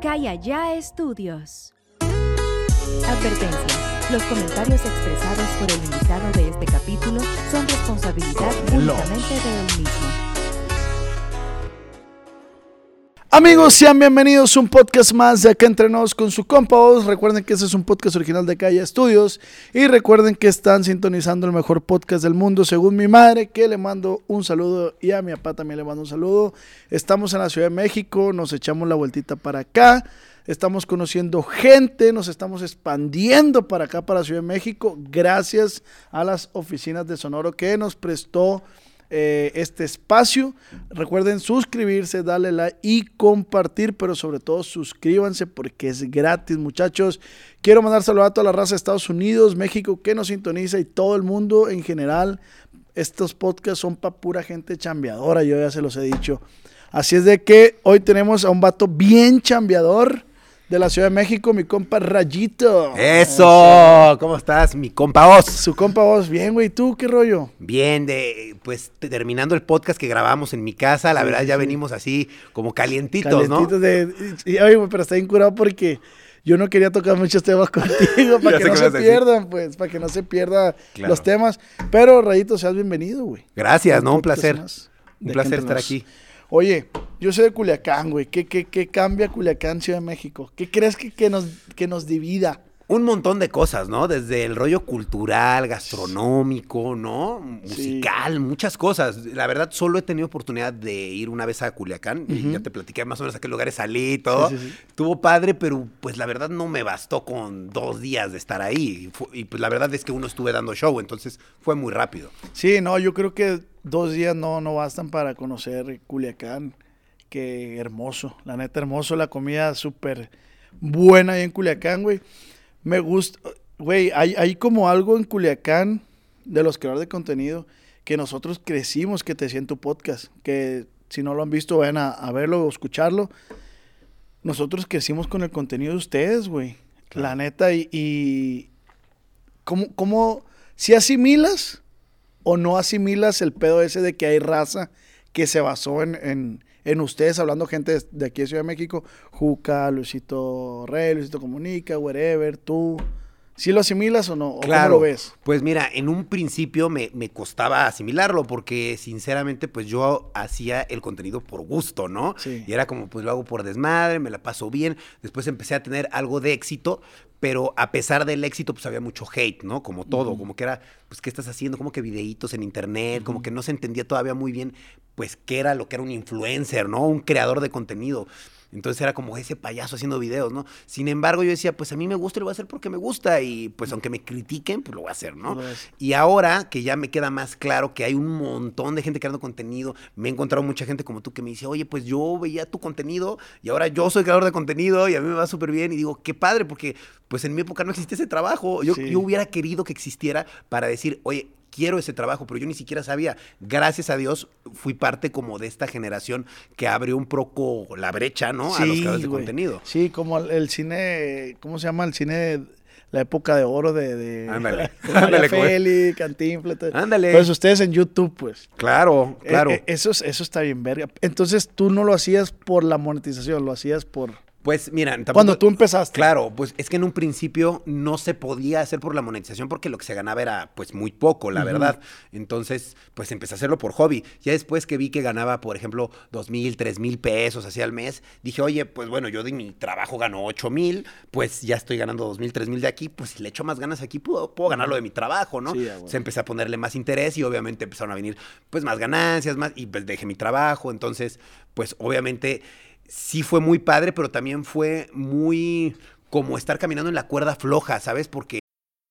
Acá y allá estudios. Advertencia. Los comentarios expresados por el invitado de este capítulo son responsabilidad únicamente de él mismo. Amigos, sean bienvenidos a un podcast más de Acá Entrenados con su compa. Recuerden que este es un podcast original de Calle Estudios. Y recuerden que están sintonizando el mejor podcast del mundo, según mi madre, que le mando un saludo. Y a mi papá también le mando un saludo. Estamos en la Ciudad de México, nos echamos la vueltita para acá. Estamos conociendo gente, nos estamos expandiendo para acá, para la Ciudad de México, gracias a las oficinas de Sonoro que nos prestó eh, este espacio. Recuerden suscribirse, darle like y compartir, pero sobre todo suscríbanse porque es gratis, muchachos. Quiero mandar saludos a toda la raza de Estados Unidos, México que nos sintoniza y todo el mundo en general. Estos podcasts son para pura gente chambeadora, yo ya se los he dicho. Así es de que hoy tenemos a un vato bien chambeador de la Ciudad de México, mi compa Rayito. Eso, ¿cómo estás, mi compa Oz? Su compa Oz, bien, güey, ¿tú qué rollo? Bien, de, pues terminando el podcast que grabamos en mi casa, la Sí, verdad ya sí. venimos así como calientitos, Calentitos ¿no? de, y, oye, güey, pero está bien curado porque yo no quería tocar muchos temas contigo para que no se pierdan, pues, para que no se pierdan Claro. los temas. Pero Rayito, seas bienvenido, güey. Gracias, ¿no? Un placer. más Un placer estar aquí. Oye, yo soy de Culiacán, güey. ¿Qué, qué, qué cambia Culiacán, Ciudad de México? ¿Qué crees que, que nos, que nos divida? Un montón de cosas, ¿no? Desde el rollo cultural, gastronómico, ¿no? Musical, muchas cosas. La verdad, solo he tenido oportunidad de ir una vez a Culiacán. y ya te platiqué más o menos a qué lugares salí y todo. Sí, sí, sí. Estuvo padre, pero pues la verdad no me bastó con dos días de estar ahí. Y, y, pues la verdad es que uno estuve dando show, entonces fue muy rápido. Sí, no, yo creo que dos días no, no bastan para conocer Culiacán. Qué hermoso, la neta hermoso, la comida súper buena ahí en Culiacán, güey. Me gusta, güey, hay, hay como algo en Culiacán de los creadores de contenido que nosotros crecimos, que te decía en tu podcast, que si no lo han visto, vayan a, a verlo o escucharlo. Nosotros crecimos con el contenido de ustedes, güey. La neta, y, y ¿cómo, cómo, si asimilas o no asimilas el pedo ese de que hay raza que se basó en, en, en ustedes, hablando gente de, aquí de Ciudad de México, Juca, Luisito Rey, Luisito Comunica, wherever, tú, ¿sí lo asimilas o no? ¿O ¿Cómo lo ves? Pues mira, en un principio me, me costaba asimilarlo porque sinceramente pues yo hacía el contenido por gusto, ¿no? Sí. Y era como pues lo hago por desmadre, me la paso bien. Después empecé a tener algo de éxito, pero a pesar del éxito pues había mucho hate, ¿no? Como todo, como que era pues ¿qué estás haciendo? Como que videitos en internet, como que no se entendía todavía muy bien pues qué era lo que era un influencer, ¿no? Un creador de contenido. Entonces era como ese payaso haciendo videos, ¿no? Sin embargo, yo decía, pues a mí me gusta y lo voy a hacer porque me gusta. Y pues aunque me critiquen, pues lo voy a hacer, ¿no? Y ahora que ya me queda más claro que hay un montón de gente creando contenido, me he encontrado mucha gente como tú que me dice, oye, pues yo veía tu contenido y ahora yo soy creador de contenido y a mí me va súper bien. Y digo, qué padre, porque pues en mi época no existía ese trabajo. Yo, Sí. yo hubiera querido que existiera para decir, oye, quiero ese trabajo, pero yo ni siquiera sabía. Gracias a Dios fui parte como de esta generación que abrió un poco la brecha, ¿no? a los creadores de contenido. Sí, como el, el cine, ¿cómo se llama? El cine, la época de oro de... de Ándale. Ándale, Félix, Cantinflas. Ándale. Pues ustedes en YouTube, pues. Claro, Eh, claro. eh, eso, es- eso está bien verga. Entonces tú no lo hacías por la monetización, lo hacías por... Pues mira, tampoco- Cuando tú empezaste. Claro, pues es que en un principio no se podía hacer por la monetización porque lo que se ganaba era pues muy poco, la verdad. Entonces, pues empecé a hacerlo por hobby. Ya después que vi que ganaba, por ejemplo, dos mil, tres mil pesos así al mes, dije, oye, pues bueno, yo de mi trabajo gano ocho mil, pues ya estoy ganando dos mil, tres mil de aquí, pues si le echo más ganas aquí, puedo, puedo ganar lo de mi trabajo, ¿no? Sí, bueno. Se empecé a ponerle más interés y obviamente empezaron a venir pues más ganancias, más, y pues dejé mi trabajo. Entonces, pues obviamente sí fue muy padre, pero también fue muy como estar caminando en la cuerda floja, ¿sabes? Porque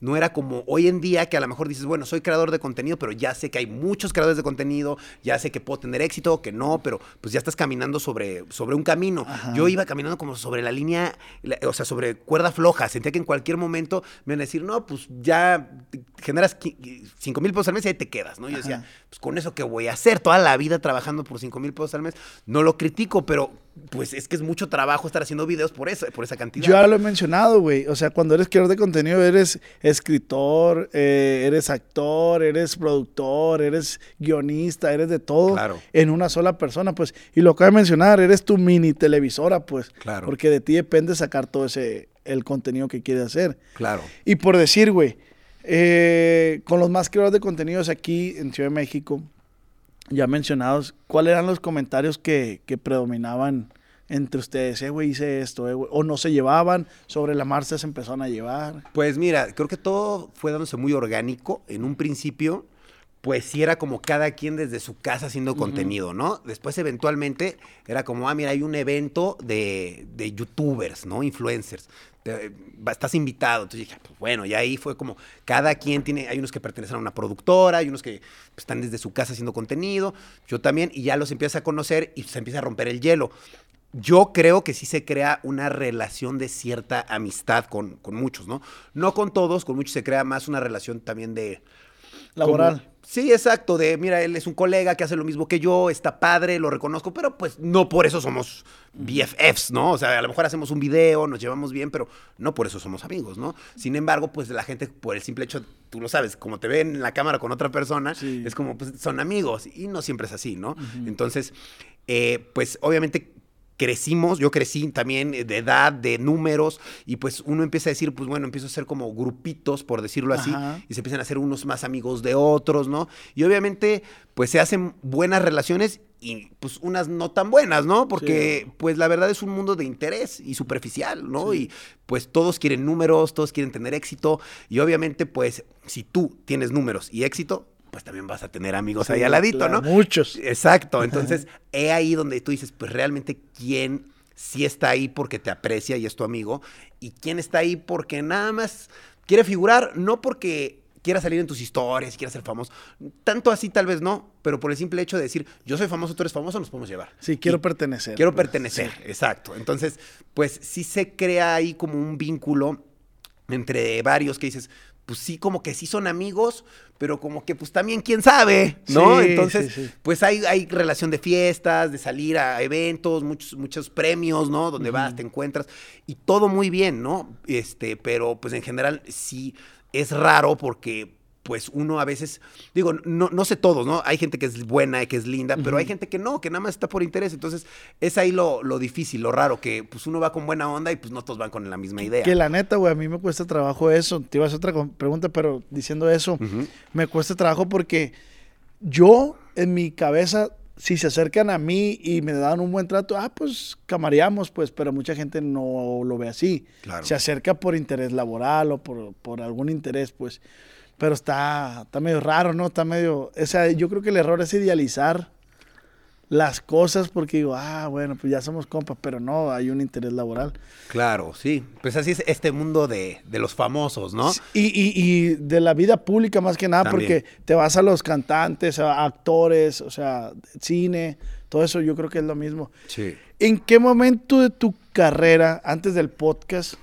No era como hoy en día que a lo mejor dices, bueno, soy creador de contenido, pero ya sé que hay muchos creadores de contenido, ya sé que puedo tener éxito, que no, pero pues ya estás caminando sobre, sobre un camino. Yo iba caminando como sobre la línea, la- o sea, sobre cuerda floja. Sentía que en cualquier momento me iban a decir, no, pues ya generas qui- 5 mil pesos al mes y ahí te quedas, ¿no? Yo decía, pues con eso que voy a hacer toda la vida trabajando por 5 mil pesos al mes. No lo critico, pero pues es que es mucho trabajo estar haciendo videos por eso, por esa cantidad. Yo ya lo he mencionado, güey. O sea, cuando eres creador de contenido, eres escritor, eh, eres actor, eres productor, eres guionista, eres de todo Claro. en una sola persona, pues. Y lo acabo de mencionar, eres tu mini televisora, pues. Claro. Porque de ti depende sacar todo ese, el contenido que quieres hacer. Claro. Y por decir, güey, eh, con los más creadores de contenidos aquí en Ciudad de México, ya mencionados, ¿cuáles eran los comentarios que, que predominaban entre ustedes? Eh, güey, hice esto, eh, güey. O no se llevaban, sobre la marcha se empezaron a llevar. Pues mira, creo que todo fue dándose muy orgánico. En un principio, pues sí era como cada quien desde su casa haciendo contenido, ¿no? Después, eventualmente, era como, ah, mira, hay un evento de, de youtubers, ¿no? Influencers. Te- estás invitado. Entonces dije, pues bueno, y ahí fue como, cada quien tiene, hay unos que pertenecen a una productora, hay unos que pues, están desde su casa haciendo contenido, yo también, y ya los empiezas a conocer y se empieza a romper el hielo. Yo creo que sí se crea una relación de cierta amistad con, con muchos, ¿no? No con todos, con muchos se crea más una relación también de... Laboral. como- sí, exacto, de, mira, él es un colega que hace lo mismo que yo, está padre, lo reconozco, pero pues no por eso somos BFFs, ¿no? O sea, a lo mejor hacemos un video, nos llevamos bien, pero no por eso somos amigos, ¿no? Sin embargo, pues la gente, por el simple hecho, tú lo sabes, como te ven en la cámara con otra persona, Sí. es como, pues son amigos, y no siempre es así, ¿no? Entonces, eh, pues obviamente crecimos, yo crecí también eh, de edad, de números, y pues uno empieza a decir, pues bueno, empiezo a ser como grupitos, por decirlo así, Ajá. y se empiezan a hacer unos más amigos de otros, ¿no? Y obviamente, pues se hacen buenas relaciones y pues unas no tan buenas, ¿no? Porque pues la verdad es un mundo de interés y superficial, ¿no? Y pues todos quieren números, todos quieren tener éxito, y obviamente pues si tú tienes números y éxito, pues también vas a tener amigos ahí al ladito, claro, ¿no? Muchos. Exacto, entonces he ahí donde tú dices, pues realmente quién sí está ahí porque te aprecia y es tu amigo, y quién está ahí porque nada más quiere figurar, no porque quiera salir en tus historias quiera ser famoso, tanto así tal vez no, pero por el simple hecho de decir, yo soy famoso, tú eres famoso, nos podemos llevar. Sí, quiero Y pertenecer. Quiero pues, pertenecer, sí. exacto. Entonces, pues sí se crea ahí como un vínculo entre varios que dices, pues sí, como que sí son amigos, pero como que pues también quién sabe, ¿no? Sí, Entonces, sí, sí. pues hay, hay relación de fiestas, de salir a eventos, muchos, muchos premios, ¿no? Donde vas, te encuentras, y todo muy bien, ¿no? Este, pero pues en general sí es raro porque pues uno a veces, digo, no, no sé todos, ¿no? Hay gente que es buena y que es linda, pero hay gente que no, que nada más está por interés. Entonces, es ahí lo, lo difícil, lo raro, que pues uno va con buena onda y pues no todos van con la misma idea. Que la neta, güey, a mí me cuesta trabajo eso. Te iba a hacer otra pregunta, pero diciendo eso, me cuesta trabajo porque yo, en mi cabeza, si se acercan a mí y me dan un buen trato, ah, pues camareamos, pues, pero mucha gente no lo ve así. Claro. Se acerca por interés laboral o por, por algún interés, pues. Pero está, está medio raro, ¿no? Está medio... O sea, yo creo que el error es idealizar las cosas porque digo, ah, bueno, pues ya somos compas, pero no, hay un interés laboral. Claro, sí. Pues así es este mundo de, de los famosos, ¿no? Y, y- y de la vida pública más que nada, También. porque te vas a los cantantes, a actores, o sea, cine, todo eso yo creo que es lo mismo. Sí. ¿En qué momento de tu carrera, antes del podcast,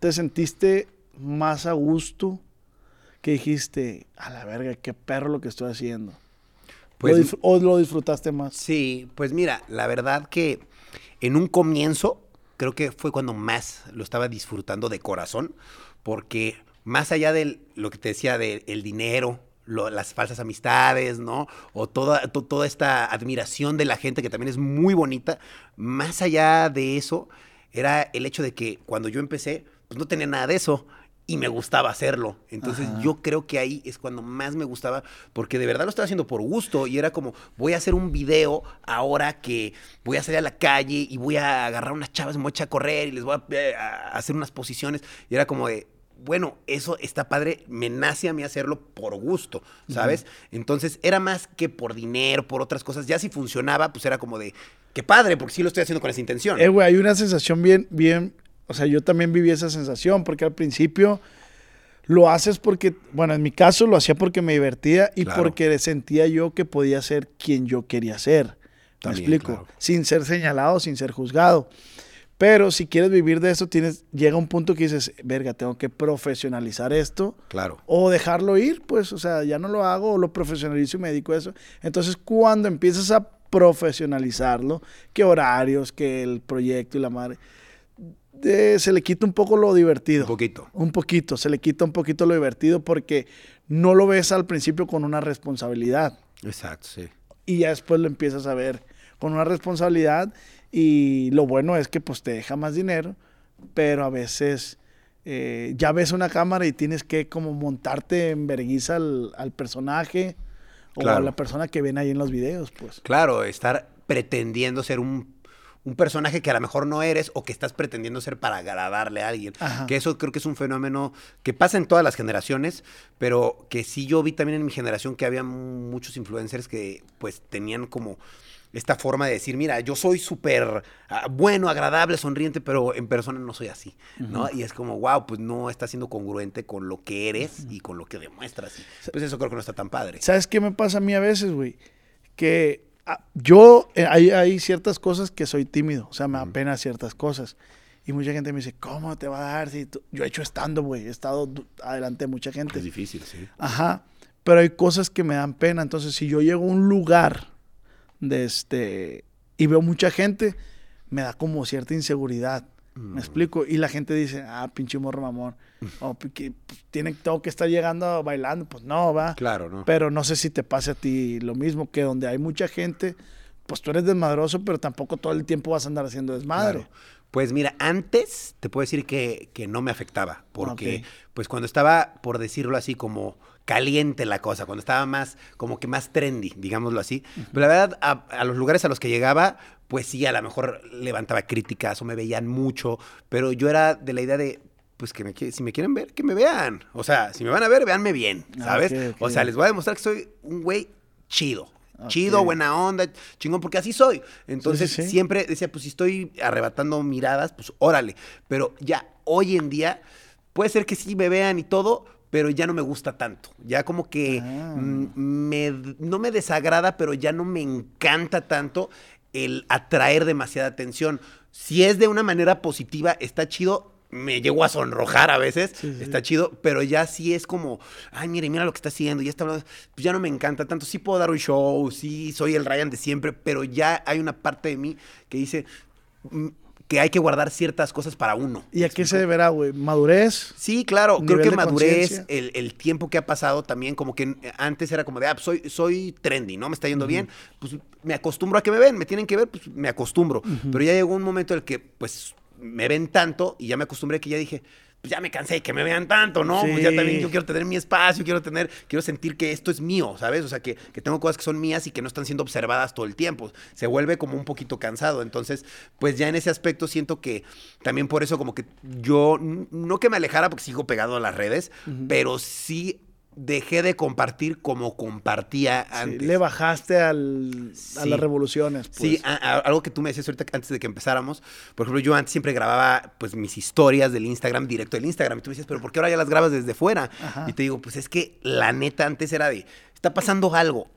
te sentiste más a gusto que dijiste, a la verga, qué perro lo que estoy haciendo? Pues- ¿Lo disfr- ¿O lo disfrutaste más? Sí, pues mira, la verdad que en un comienzo creo que fue cuando más lo estaba disfrutando de corazón, porque más allá de lo que te decía del dinero, lo- las falsas amistades, ¿no? O toda, to- toda esta admiración de la gente que también es muy bonita, más allá de eso era el hecho de que cuando yo empecé, pues no tenía nada de eso. Y me gustaba hacerlo. Entonces yo creo que ahí es cuando más me gustaba, porque de verdad lo estaba haciendo por gusto. Y era como, voy a hacer un video ahora que voy a salir a la calle y voy a agarrar unas chavas, me voy a echar a correr y les voy a, eh, a hacer unas posiciones. Y era como de, bueno, eso está padre, me nace a mí hacerlo por gusto, ¿sabes? Entonces era más que por dinero, por otras cosas. Ya si funcionaba, pues era como de, qué padre, porque sí lo estoy haciendo con esa intención. Eh, güey, hay una sensación bien, bien, o sea, yo también viví esa sensación, porque al principio lo haces porque, bueno, en mi caso lo hacía porque me divertía y Claro. porque sentía yo que podía ser quien yo quería ser. ¿Me También, explico? claro. Sin ser señalado, sin ser juzgado. Pero si quieres vivir de eso, tienes, llega un punto que dices, verga, tengo que profesionalizar esto. Claro. O dejarlo ir, pues, o sea, ya no lo hago, o lo profesionalizo y me dedico a eso. Entonces, cuando empiezas a profesionalizarlo, que horarios, que el proyecto y la madre, de- se le quita un poco lo divertido. Un poquito. Un poquito, se le quita un poquito lo divertido porque no lo ves al principio con una responsabilidad Exacto, sí. y ya después lo empiezas a ver con una responsabilidad y lo bueno es que pues te deja más dinero, pero a veces eh, ya ves una cámara y tienes que como montarte en vergüenza al, al personaje o a la persona que ven ahí en los videos, pues. Claro, estar pretendiendo ser un, un personaje que a lo mejor no eres o que estás pretendiendo ser para agradarle a alguien. Ajá. Que eso creo que es un fenómeno que pasa en todas las generaciones, pero que sí yo vi también en mi generación que había muchos influencers que pues tenían como esta forma de decir, mira, yo soy súper ah, bueno, agradable, sonriente, pero en persona no soy así, ¿no? Y es como, wow, pues no está siendo congruente con lo que eres y con lo que demuestras. Pues eso creo que no está tan padre. ¿Sabes qué me pasa a mí a veces, güey? Que yo, eh, hay, hay ciertas cosas que soy tímido, o sea, me da pena ciertas cosas. Y mucha gente me dice, ¿cómo te va a dar? Si tú-?" Yo he hecho estando, güey, he estado adelante de mucha gente. Es difícil, sí. Ajá, pero hay cosas que me dan pena. Entonces, si yo llego a un lugar de este y veo mucha gente, me da como cierta inseguridad. Mm. ¿Me explico? Y la gente dice, ah, pinche morro mamón. O que pues, tiene, tengo que estar llegando bailando. Pues no, va. Claro, ¿no? Pero no sé si te pase a ti lo mismo, que donde hay mucha gente, pues tú eres desmadroso, pero tampoco todo el tiempo vas a andar haciendo desmadre. Claro. Pues mira, antes te puedo decir que, que no me afectaba, porque pues cuando estaba, por decirlo así, como caliente la cosa, cuando estaba más, como que más trendy, digámoslo así, pero la verdad, a, a los lugares a los que llegaba, pues sí, a lo mejor levantaba críticas o me veían mucho, pero yo era de la idea de, pues que me, si me quieren ver, que me vean. O sea, si me van a ver, véanme bien, Ah, ¿sabes? O sea, les voy a demostrar que soy un güey chido. Chido, buena onda, chingón, porque así soy. Entonces, sí, sí. siempre decía, pues si estoy arrebatando miradas, pues órale. Pero ya hoy en día, puede ser que sí me vean y todo, pero ya no me gusta tanto. Ya como que Ah. me, no me desagrada, pero ya no me encanta tanto el atraer demasiada atención. Si es de una manera positiva, está chido. Me llego a sonrojar a veces, Sí, sí. está chido, pero ya sí es como, ay, mire, mira lo que está haciendo, ya está hablando, pues ya no me encanta tanto. Sí puedo dar un show, sí soy el Ryan de siempre, pero ya hay una parte de mí que dice mm, que hay que guardar ciertas cosas para uno. ¿Y ¿Me a qué se deberá, güey? ¿Madurez? Sí, claro, creo que madurez, el, el tiempo que ha pasado también, como que antes era como de, ah, pues soy, soy trendy, ¿no? Me está yendo bien, pues me acostumbro a que me ven, me tienen que ver, pues me acostumbro. Pero ya llegó un momento en el que, pues, me ven tanto y ya me acostumbré que ya dije, pues ya me cansé de que me vean tanto, ¿no? Pues ya también yo quiero tener mi espacio, quiero tener, quiero sentir que esto es mío, ¿sabes? O sea, que, que tengo cosas que son mías y que no están siendo observadas todo el tiempo. Se vuelve como un poquito cansado. Entonces, pues ya en ese aspecto siento que también por eso como que yo, no que me alejara porque sigo pegado a las redes, pero sí dejé de compartir como compartía Sí, antes. le bajaste al, a Sí. las revoluciones. Pues. Sí, a- a- algo que tú me decías ahorita antes de que empezáramos. Por ejemplo, yo antes siempre grababa pues mis historias del Instagram directo del Instagram. Y tú me decías, pero ¿por qué ahora ya las grabas desde fuera? Ajá. Y te digo, pues es que la neta antes era de, está pasando algo.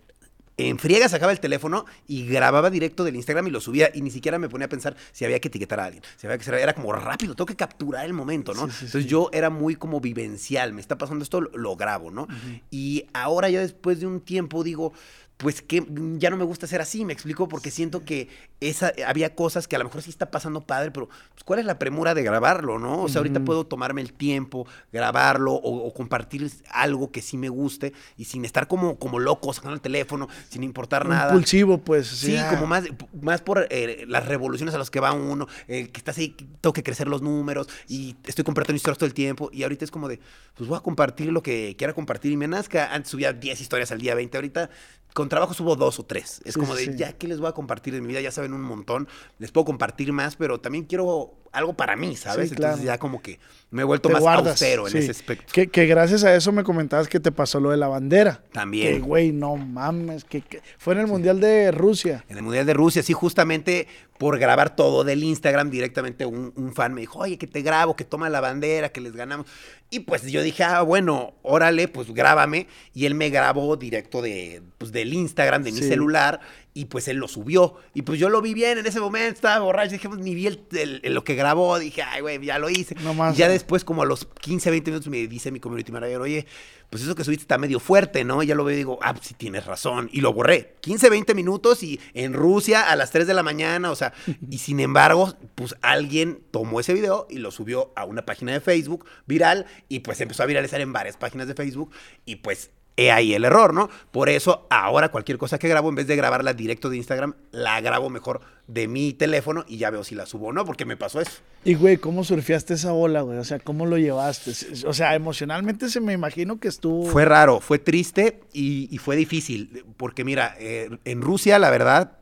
En friega sacaba el teléfono y grababa directo del Instagram y lo subía y ni siquiera me ponía a pensar si había que etiquetar a alguien, si había que ser, era como rápido, tengo que capturar el momento, ¿no? Entonces yo era muy como vivencial, me está pasando esto, lo, lo grabo, ¿no? Y ahora ya después de un tiempo digo, pues que ya no me gusta ser así, me explico, porque siento que esa, había cosas que a lo mejor sí está pasando padre, pero pues, ¿cuál es la premura de grabarlo, no? O sea, ahorita puedo tomarme el tiempo, grabarlo o, o compartir algo que sí me guste y sin estar como, como loco sacando el teléfono, sin importar nada. Impulsivo, pues. Sí, como más, más por eh, las revoluciones a las que va uno, eh, que estás ahí, tengo que crecer los números y estoy compartiendo historias todo el tiempo. Y ahorita es como de, pues voy a compartir lo que quiera compartir y me nazca. Antes subía 10 historias al día, 20. Ahorita con trabajo subo dos o tres. Es Sí, como de, sí. ya que les voy a compartir de mi vida, ya saben un montón. Les puedo compartir más, pero también quiero algo para mí, ¿sabes? Sí, claro. Entonces ya como que me he vuelto más guardas, austero en sí. ese aspecto. Que, que gracias a eso me comentabas que te pasó lo de la bandera. También. Que, güey, no mames. Que, que- fue en el Mundial de Rusia. En el Mundial de Rusia, sí, justamente por grabar todo del Instagram directamente, un, un fan me dijo, oye, que te grabo, que toma la bandera, que les ganamos. Y pues yo dije, ah, bueno, órale, pues grábame. Y él me grabó directo de, pues, del Instagram, de mi Sí. celular, y pues él lo subió. Y pues yo lo vi bien en ese momento, estaba borracho, dije, pues ni vi el- el- el- lo que grabó, dije, ay, güey, ya lo hice. No más, y ya ¿no? después, como a los 15, 20 minutos, me dice mi community manager, oye, pues eso que subiste está medio fuerte, ¿no? Y ya lo veo y digo, ah, pues sí tienes razón. Y lo borré. 15, 20 minutos y en Rusia a las 3 de la mañana, o sea, y sin embargo, pues alguien tomó ese video y lo subió a una página de Facebook viral y pues empezó a viralizar en varias páginas de Facebook y pues... He ahí el error, ¿no? Por eso ahora cualquier cosa que grabo, en vez de grabarla directo de Instagram, la grabo mejor de mi teléfono y ya veo si la subo o no, porque me pasó eso. Y, güey, ¿cómo surfeaste esa ola, güey? O sea, ¿cómo lo llevaste? O sea, emocionalmente se me imagino que estuvo... Fue raro, fue triste y, y fue difícil, porque mira, eh, en Rusia la verdad,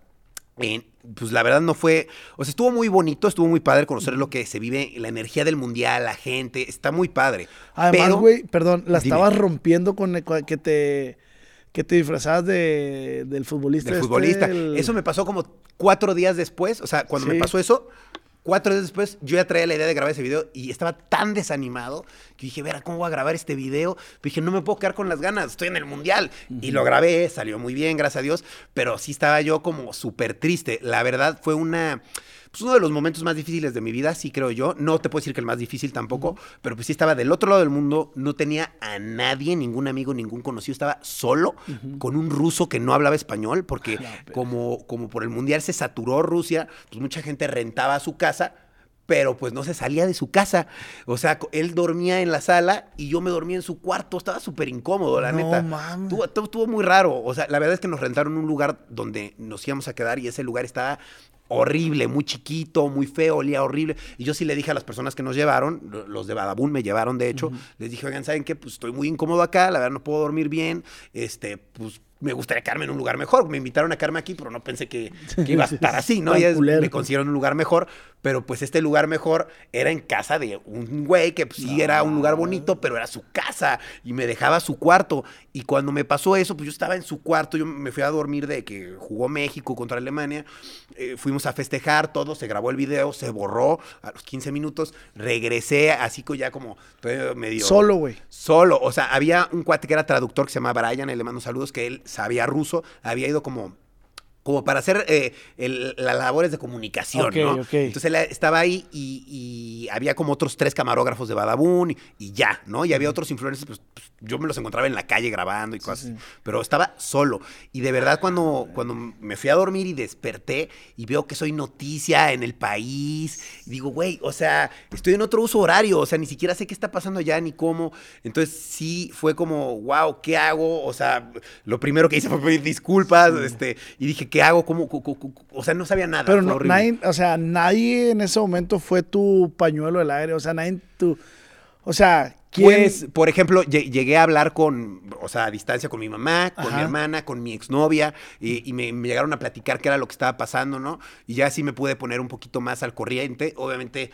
en- pues la verdad no fue, o sea, estuvo muy bonito, estuvo muy padre conocer lo que se vive, la energía del mundial, la gente, está muy padre. Además, güey, perdón, la Dime. estabas rompiendo con el- que te que te disfrazabas de, del futbolista. del este, futbolista. el- Eso me pasó como cuatro días después, o sea, cuando me pasó eso, cuatro días después, yo ya traía la idea de grabar ese video y estaba tan desanimado que dije, verá, ¿cómo voy a grabar este video? Pero dije, no me puedo quedar con las ganas, estoy en el mundial. Y lo grabé, salió muy bien, gracias a Dios, pero sí estaba yo como súper triste. La verdad fue una... Pues uno de los momentos más difíciles de mi vida, sí creo yo. No te puedo decir que el más difícil tampoco, pero pues sí estaba del otro lado del mundo, no tenía a nadie, ningún amigo, ningún conocido, estaba solo con un ruso que no hablaba español, porque como, como por el mundial se saturó Rusia, pues mucha gente rentaba su casa, pero pues no se salía de su casa. O sea, él dormía en la sala y yo me dormía en su cuarto, estaba súper incómodo, la No neta. Estuvo, estuvo- estuvo muy raro. O sea, la verdad es que nos rentaron un lugar donde nos íbamos a quedar y ese lugar estaba horrible, muy chiquito, muy feo, olía horrible. Y yo sí le dije a las personas que nos llevaron, lo- los de Badabun me llevaron, de hecho, les dije, oigan, ¿saben qué? Pues estoy muy incómodo acá, la verdad no puedo dormir bien, este, pues me gustaría quedarme en un lugar mejor. Me invitaron a quedarme aquí, pero no pensé que, que iba a estar así, ¿no? Es- me consiguieron un lugar mejor, pero pues este lugar mejor era en casa de un güey que pues, sí era un lugar bonito, pero era su casa y me dejaba su cuarto. Y cuando me pasó eso, pues yo estaba en su cuarto, yo me fui a dormir de que jugó México contra Alemania, eh, fuimos a festejar todo, se grabó el video, se borró a los 15 minutos, regresé así ya como medio... Solo, güey. Solo, o sea, había un cuate que era traductor que se llama Brian, y le mando saludos, que él sabía ruso, había ido como, como para hacer eh, el- las labores de comunicación, Ok, ¿no? Entonces él estaba ahí y, y había como otros tres camarógrafos de Badabun y, y ya, ¿no? Y había otros influencers, pues, pues, yo me los encontraba en la calle grabando y cosas pero estaba solo. Y de verdad cuando, cuando me fui a dormir y desperté y veo que soy noticia en el país, digo, güey, o sea, estoy en otro uso horario, o sea, ni siquiera sé qué está pasando allá ni cómo. Entonces sí fue como, wow, ¿qué hago? O sea, lo primero que hice fue pedir disculpas, este, y dije, ¿qué hago? ¿Cómo? cu- O sea, no sabía nada. Pero no, nadie, o sea, nadie en ese momento fue tu pañuelo del aire. O sea, nadie tu. O sea, ¿quién? Pues, por ejemplo, lle- llegué a hablar con, o sea, a distancia con mi mamá, con mi hermana, con mi exnovia, y, y me, me llegaron a platicar qué era lo que estaba pasando, ¿no? Y ya sí me pude poner un poquito más al corriente. Obviamente,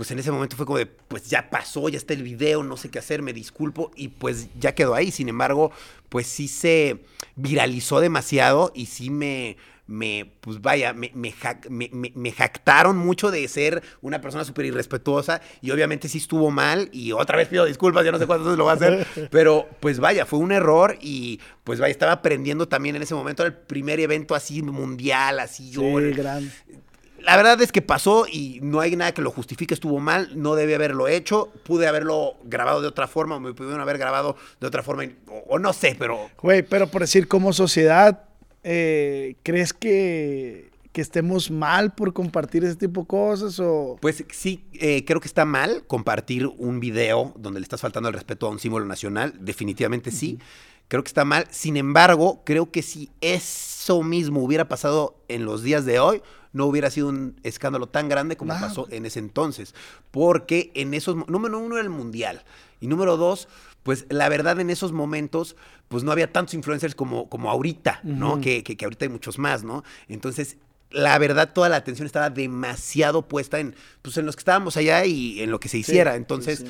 pues en ese momento fue como de, pues ya pasó, ya está el video, no sé qué hacer, me disculpo, y pues ya quedó ahí. Sin embargo, pues sí se viralizó demasiado y sí me me, pues vaya, me, me, jac- me- jactaron mucho de ser una persona súper irrespetuosa y obviamente sí estuvo mal y otra vez pido disculpas, ya no sé cuántas veces lo voy a hacer, pero pues vaya, fue un error y pues vaya, estaba aprendiendo también en ese momento, era el primer evento así mundial, así yo... Sí, gran. La verdad es que pasó y no hay nada que lo justifique, estuvo mal, no debí haberlo hecho, pude haberlo grabado de otra forma o me pudieron haber grabado de otra forma o no sé, pero Güey, pero por decir, como sociedad, eh, ¿crees que, que estemos mal por compartir ese tipo de cosas? O... pues sí, eh, creo que está mal compartir un video donde le estás faltando el respeto a un símbolo nacional, definitivamente sí. Creo que está mal. Sin embargo, creo que si eso mismo hubiera pasado en los días de hoy, no hubiera sido un escándalo tan grande como pasó en ese entonces. Porque en esos, número uno era el mundial. Y número dos, pues la verdad en esos momentos, pues no había tantos influencers como, como ahorita, ¿no? Que, que, que ahorita hay muchos más, ¿no? Entonces, la verdad, toda la atención estaba demasiado puesta en, pues, en los que estábamos allá y en lo que se hiciera. sí, Entonces, sí.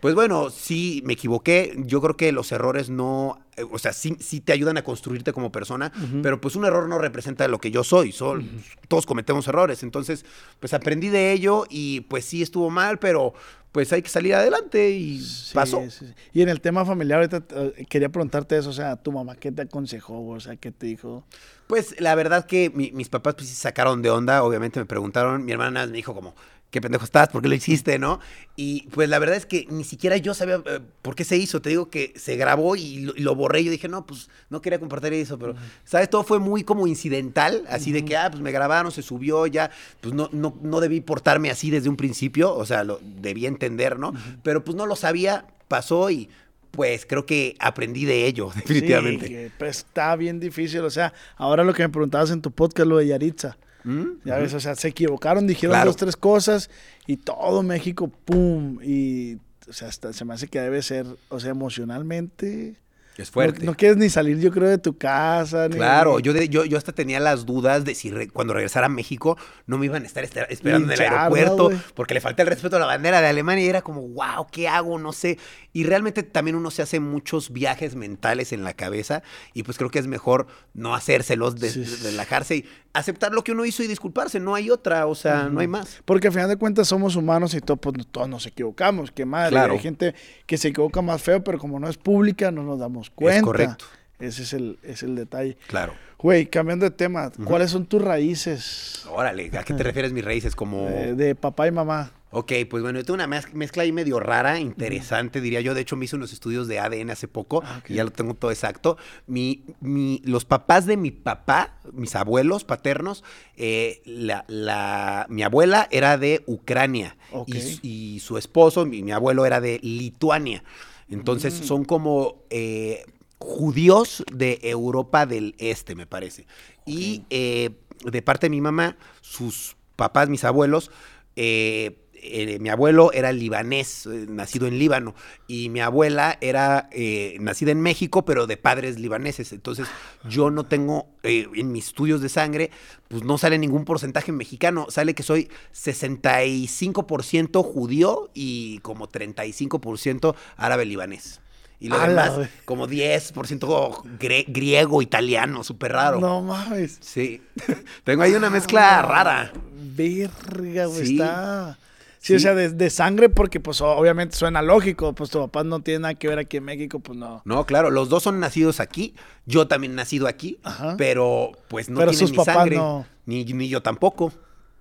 pues bueno, sí me equivoqué. Yo creo que los errores no, o sea, sí, sí te ayudan a construirte como persona, pero pues un error no representa lo que yo soy. Sol- Todos cometemos errores. Entonces, pues aprendí de ello y pues sí estuvo mal, pero pues hay que salir adelante y Sí, pasó. sí. Y en el tema familiar, ahorita eh, quería preguntarte eso, o sea, tu mamá, ¿qué te aconsejó? O sea, ¿qué te dijo? Pues la verdad que mi- mis papás pues sacaron de onda, obviamente me preguntaron, mi hermana me dijo como, ¿qué pendejo estás? ¿Por qué lo hiciste? ¿No? Y pues la verdad es que ni siquiera yo sabía eh, por qué se hizo, te digo que se grabó y lo, y lo borré, yo dije, no, pues no quería compartir eso, pero, ¿sabes? Todo fue muy como incidental, así de que, ah, pues me grabaron, se subió ya, pues no, no, no debí portarme así desde un principio, o sea, lo debí entender, ¿no? Pero pues no lo sabía, pasó y... Pues creo que aprendí de ello, definitivamente. Sí, que, pues, está bien difícil, o sea, ahora lo que me preguntabas en tu podcast, lo de Yaritza. ¿Mm? Ya ves, o sea, se equivocaron, dijeron Claro. dos, tres cosas y todo México, ¡pum! Y, o sea, hasta se me hace que debe ser, o sea, emocionalmente. Es fuerte. No, no quieres ni salir, yo creo, de tu casa. ni- Claro, yo, de- yo, yo hasta tenía las dudas de si re- cuando regresara a México no me iban a estar esperando en el Linchar, ¿no, aeropuerto porque le falta el respeto a la bandera de Alemania y era como, wow, ¿qué hago? No sé. Y realmente también uno se hace muchos viajes mentales en la cabeza y pues creo que es mejor no hacérselos, de, Sí, de- sí. relajarse y aceptar lo que uno hizo y disculparse. No hay otra, o sea, no hay más. Porque al final de cuentas somos humanos y todo, pues, todos nos equivocamos. Qué madre. Claro. Hay gente que se equivoca más feo, pero como no es pública, no nos damos cuenta. correcto. Ese es el, es el detalle. Claro. Güey, cambiando de tema, ¿cuáles son tus raíces Órale, ¿a qué te refieres mis raíces? Como... de papá y mamá? Ok, pues bueno, yo tengo una mez- mezcla ahí medio rara, interesante, diría yo. De hecho, me hice unos estudios de ADN hace poco Ah, y ya lo tengo todo exacto. Mi, mi- los papás de mi papá, mis abuelos paternos, eh, la, la- mi abuela era de Ucrania y, su- y su esposo, mi, mi abuelo, era de Lituania. Entonces, Mm. son como eh, judíos de Europa del Este, me parece. Y eh, de parte de mi mamá, sus papás, mis abuelos, eh, eh, mi abuelo era libanés, eh, nacido en Líbano, y mi abuela era eh, nacida en México, pero de padres libaneses. Entonces, yo no tengo, eh, en mis estudios de sangre, pues no sale ningún porcentaje mexicano, sale que soy 65% judío y como 35% árabe libanés. Y lo demás, como 10% gre- griego, italiano, súper raro. No mames. Sí. Tengo ahí una mezcla rara. Verga, güey, Sí. está. Sí, o sea, de, de sangre, porque pues obviamente suena lógico, pues tu papá no tiene nada que ver aquí en México, pues no. No, claro, los dos son nacidos aquí. Yo también nacido aquí, Ajá. pero pues no Pero tienen sus ni papás sangre. no. Ni, ni yo tampoco.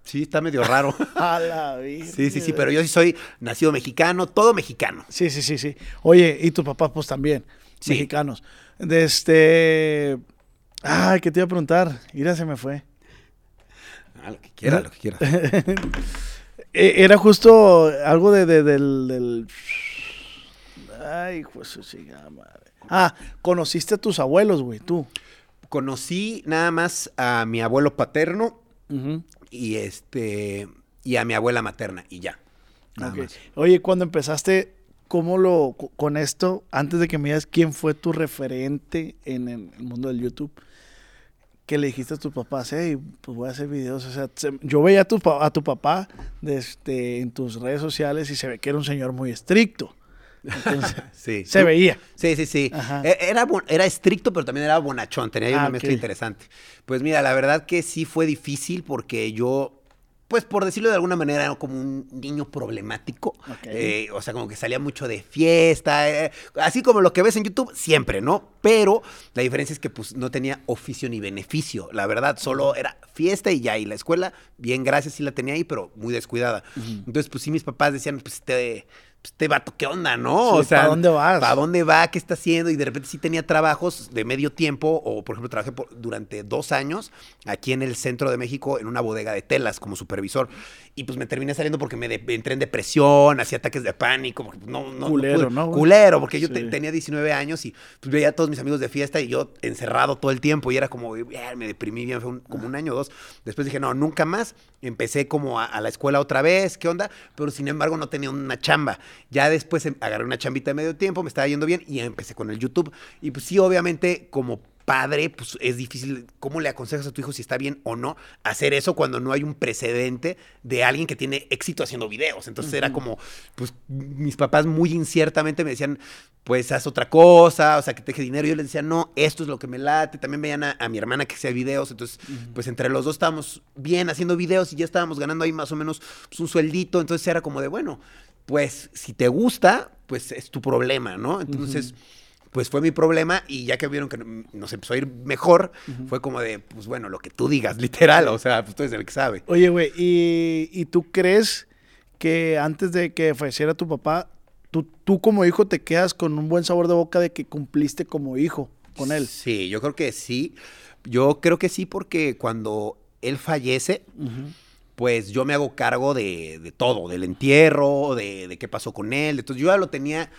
Sí, está medio raro. A la vida. sí, sí, sí, pero yo sí soy nacido mexicano, todo mexicano. Sí, sí, sí, sí. Oye, y tus papás pues también, Sí. mexicanos. De este... Ay, ¿qué te iba a preguntar? Mira, se me fue. Ah, lo que quieras, lo que quieras. Eh, Era justo algo de, de- del, del... Ay, pues madre. Ah, conociste a tus abuelos, güey, tú. Conocí nada más a mi abuelo paterno y este y a mi abuela materna y ya. Nada más. Oye, cuando empezaste, ¿cómo lo, con esto, antes de que me digas quién fue tu referente en el mundo del YouTube? Que le dijiste a tus papás, hey, pues voy a hacer videos. O sea, se- yo veía a tu, a tu papá este, en tus redes sociales y se ve que era un señor muy estricto. Entonces, Sí. se veía. Sí, sí, sí. Ajá. E- Era, era estricto, pero también era bonachón. Tenía Ah, una mezcla interesante. Pues mira, la verdad que sí fue difícil porque yo, pues por decirlo de alguna manera, era como un niño problemático. Eh, o sea, como que salía mucho de fiesta. eh, así como lo que ves en YouTube, siempre, ¿no? Pero la diferencia es que pues no tenía oficio ni beneficio. La verdad, solo era fiesta y ya. Y la escuela, bien, gracias, sí la tenía ahí, pero muy descuidada. Entonces, pues sí, mis papás decían, pues te... Pues, este vato, ¿qué onda, no? Sí, ¿pa' dónde vas? ¿Para dónde va? ¿Qué está haciendo? Y de repente sí tenía trabajos de medio tiempo, o por ejemplo, trabajé por- durante dos años aquí en el centro de México en una bodega de telas como supervisor. Y pues me terminé saliendo porque me, de- entré en depresión, hacía ataques de pánico. Porque pues, no, no, Culero, pude- ¿no, güey? Culero, porque yo te- tenía 19 años y pues veía a todos mis amigos de fiesta y yo encerrado todo el tiempo. Y era como, "Ah", me deprimí bien, fue un- como un año o dos. Después dije, no, nunca más. Empecé como a, a la escuela otra vez, ¿qué onda? Pero sin embargo no tenía una chamba. Ya después em- agarré una chambita de medio tiempo, me estaba yendo bien y empecé con el YouTube. Y pues sí, obviamente como padre, pues es difícil, ¿cómo le aconsejas a tu hijo si está bien o no hacer eso cuando no hay un precedente de alguien que tiene éxito haciendo videos? Entonces era como, pues mis papás muy inciertamente me decían, pues haz otra cosa, o sea, que te deje dinero. Yo les decía, no, esto es lo que me late. También veían a, a mi hermana que hacía videos, entonces, pues entre los dos estábamos bien haciendo videos y ya estábamos ganando ahí más o menos pues, un sueldito. Entonces era como de, bueno, pues si te gusta, pues es tu problema, ¿no? Entonces pues fue mi problema y ya que vieron que nos empezó a ir mejor, fue como de, pues bueno, lo que tú digas, literal, o sea, pues tú eres el que sabe. Oye, güey, ¿y, y tú crees que antes de que falleciera tu papá, tú, tú como hijo te quedas con un buen sabor de boca de que cumpliste como hijo con él? Sí, yo creo que sí. Yo creo que sí porque cuando él fallece, pues yo me hago cargo de, de todo, del entierro, de, de qué pasó con él. Entonces yo ya lo tenía,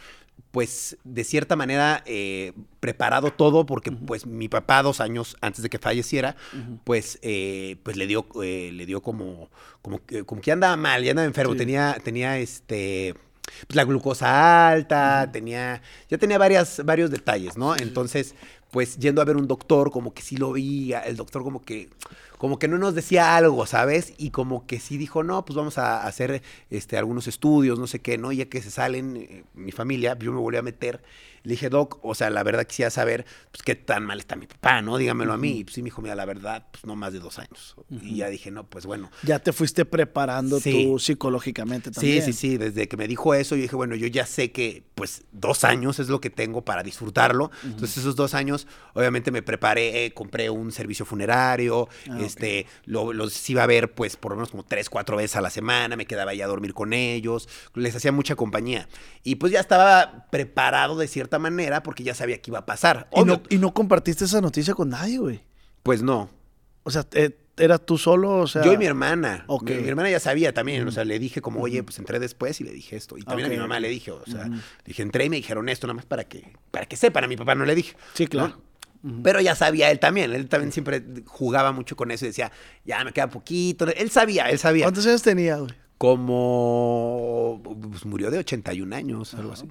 pues de cierta manera eh, preparado todo porque pues mi papá dos años antes de que falleciera, pues, eh, pues le dio, eh, le dio como, como, que- como que andaba mal, ya andaba enfermo, Sí. tenía, tenía este pues la glucosa alta, tenía, ya tenía varias, varios detalles, ¿no? Entonces, pues yendo a ver un doctor, como que sí lo vi, el doctor como que, como que no nos decía algo, ¿sabes? Y como que sí dijo, no, pues vamos a hacer este, algunos estudios, no sé qué, ¿no? Y ya que se salen, eh, mi familia, yo me volví a meter. Le dije, Doc, o sea, la verdad quisiera saber, pues, qué tan mal está mi papá, ¿no? Dígamelo a mí. Y pues sí me dijo, mira, la verdad, pues no más de dos años. Y ya dije, no, pues bueno. Ya te fuiste preparando Sí. tú psicológicamente Sí, también. sí, sí, desde que me dijo eso, yo dije, bueno, yo ya sé que pues dos años es lo que tengo para disfrutarlo. Entonces esos dos años, obviamente me preparé, eh, compré un servicio funerario, Ah, este, lo- los iba a ver pues por lo menos como tres, cuatro veces a la semana, me quedaba ahí a dormir con ellos, les hacía mucha compañía. Y pues ya estaba preparado de cierta manera porque ya sabía que iba a pasar. Y no, y no compartiste esa noticia con nadie, güey. pues no. O sea, eh, eras tú solo, o sea... Yo y mi hermana. Ok. Mi, mi hermana ya sabía también. O sea, le dije como, oye, pues entré después y le dije esto. Y también a mi mamá le dije, o sea, dije, entré y me dijeron esto, nada más para que, para que sepan. A mi papá no le dije. Sí, claro. ¿no? Pero ya sabía él también. Él también siempre jugaba mucho con eso y decía, ya me queda poquito. Él sabía, él sabía. ¿Cuántos años tenía, güey? Como pues, murió de 81 años, algo así.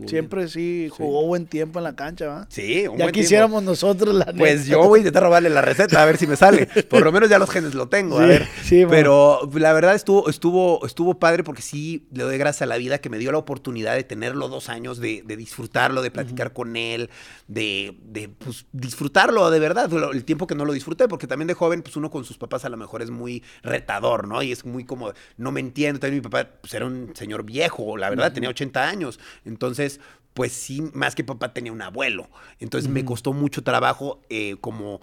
Estuvo Siempre bien. sí jugó buen tiempo en la cancha, ¿va? Sí, un Ya buen tiempo. quisiéramos nosotros la Pues neta. yo voy a intentar robarle la receta a ver si me sale. Por lo menos ya los genes lo tengo, a ver. sí, man. Pero la verdad estuvo, estuvo, estuvo padre porque sí le doy gracias a la vida que me dio la oportunidad de tenerlo dos años, de, de disfrutarlo, de platicar con él, de, de pues, disfrutarlo de verdad. El tiempo que no lo disfruté, porque también de joven, pues uno con sus papás a lo mejor es muy retador, ¿no? Y es muy como, no me entiendo. También mi papá pues, era un señor viejo, la verdad, tenía 80 años. Entonces, pues sí, más que papá tenía un abuelo. Entonces me costó mucho trabajo eh, como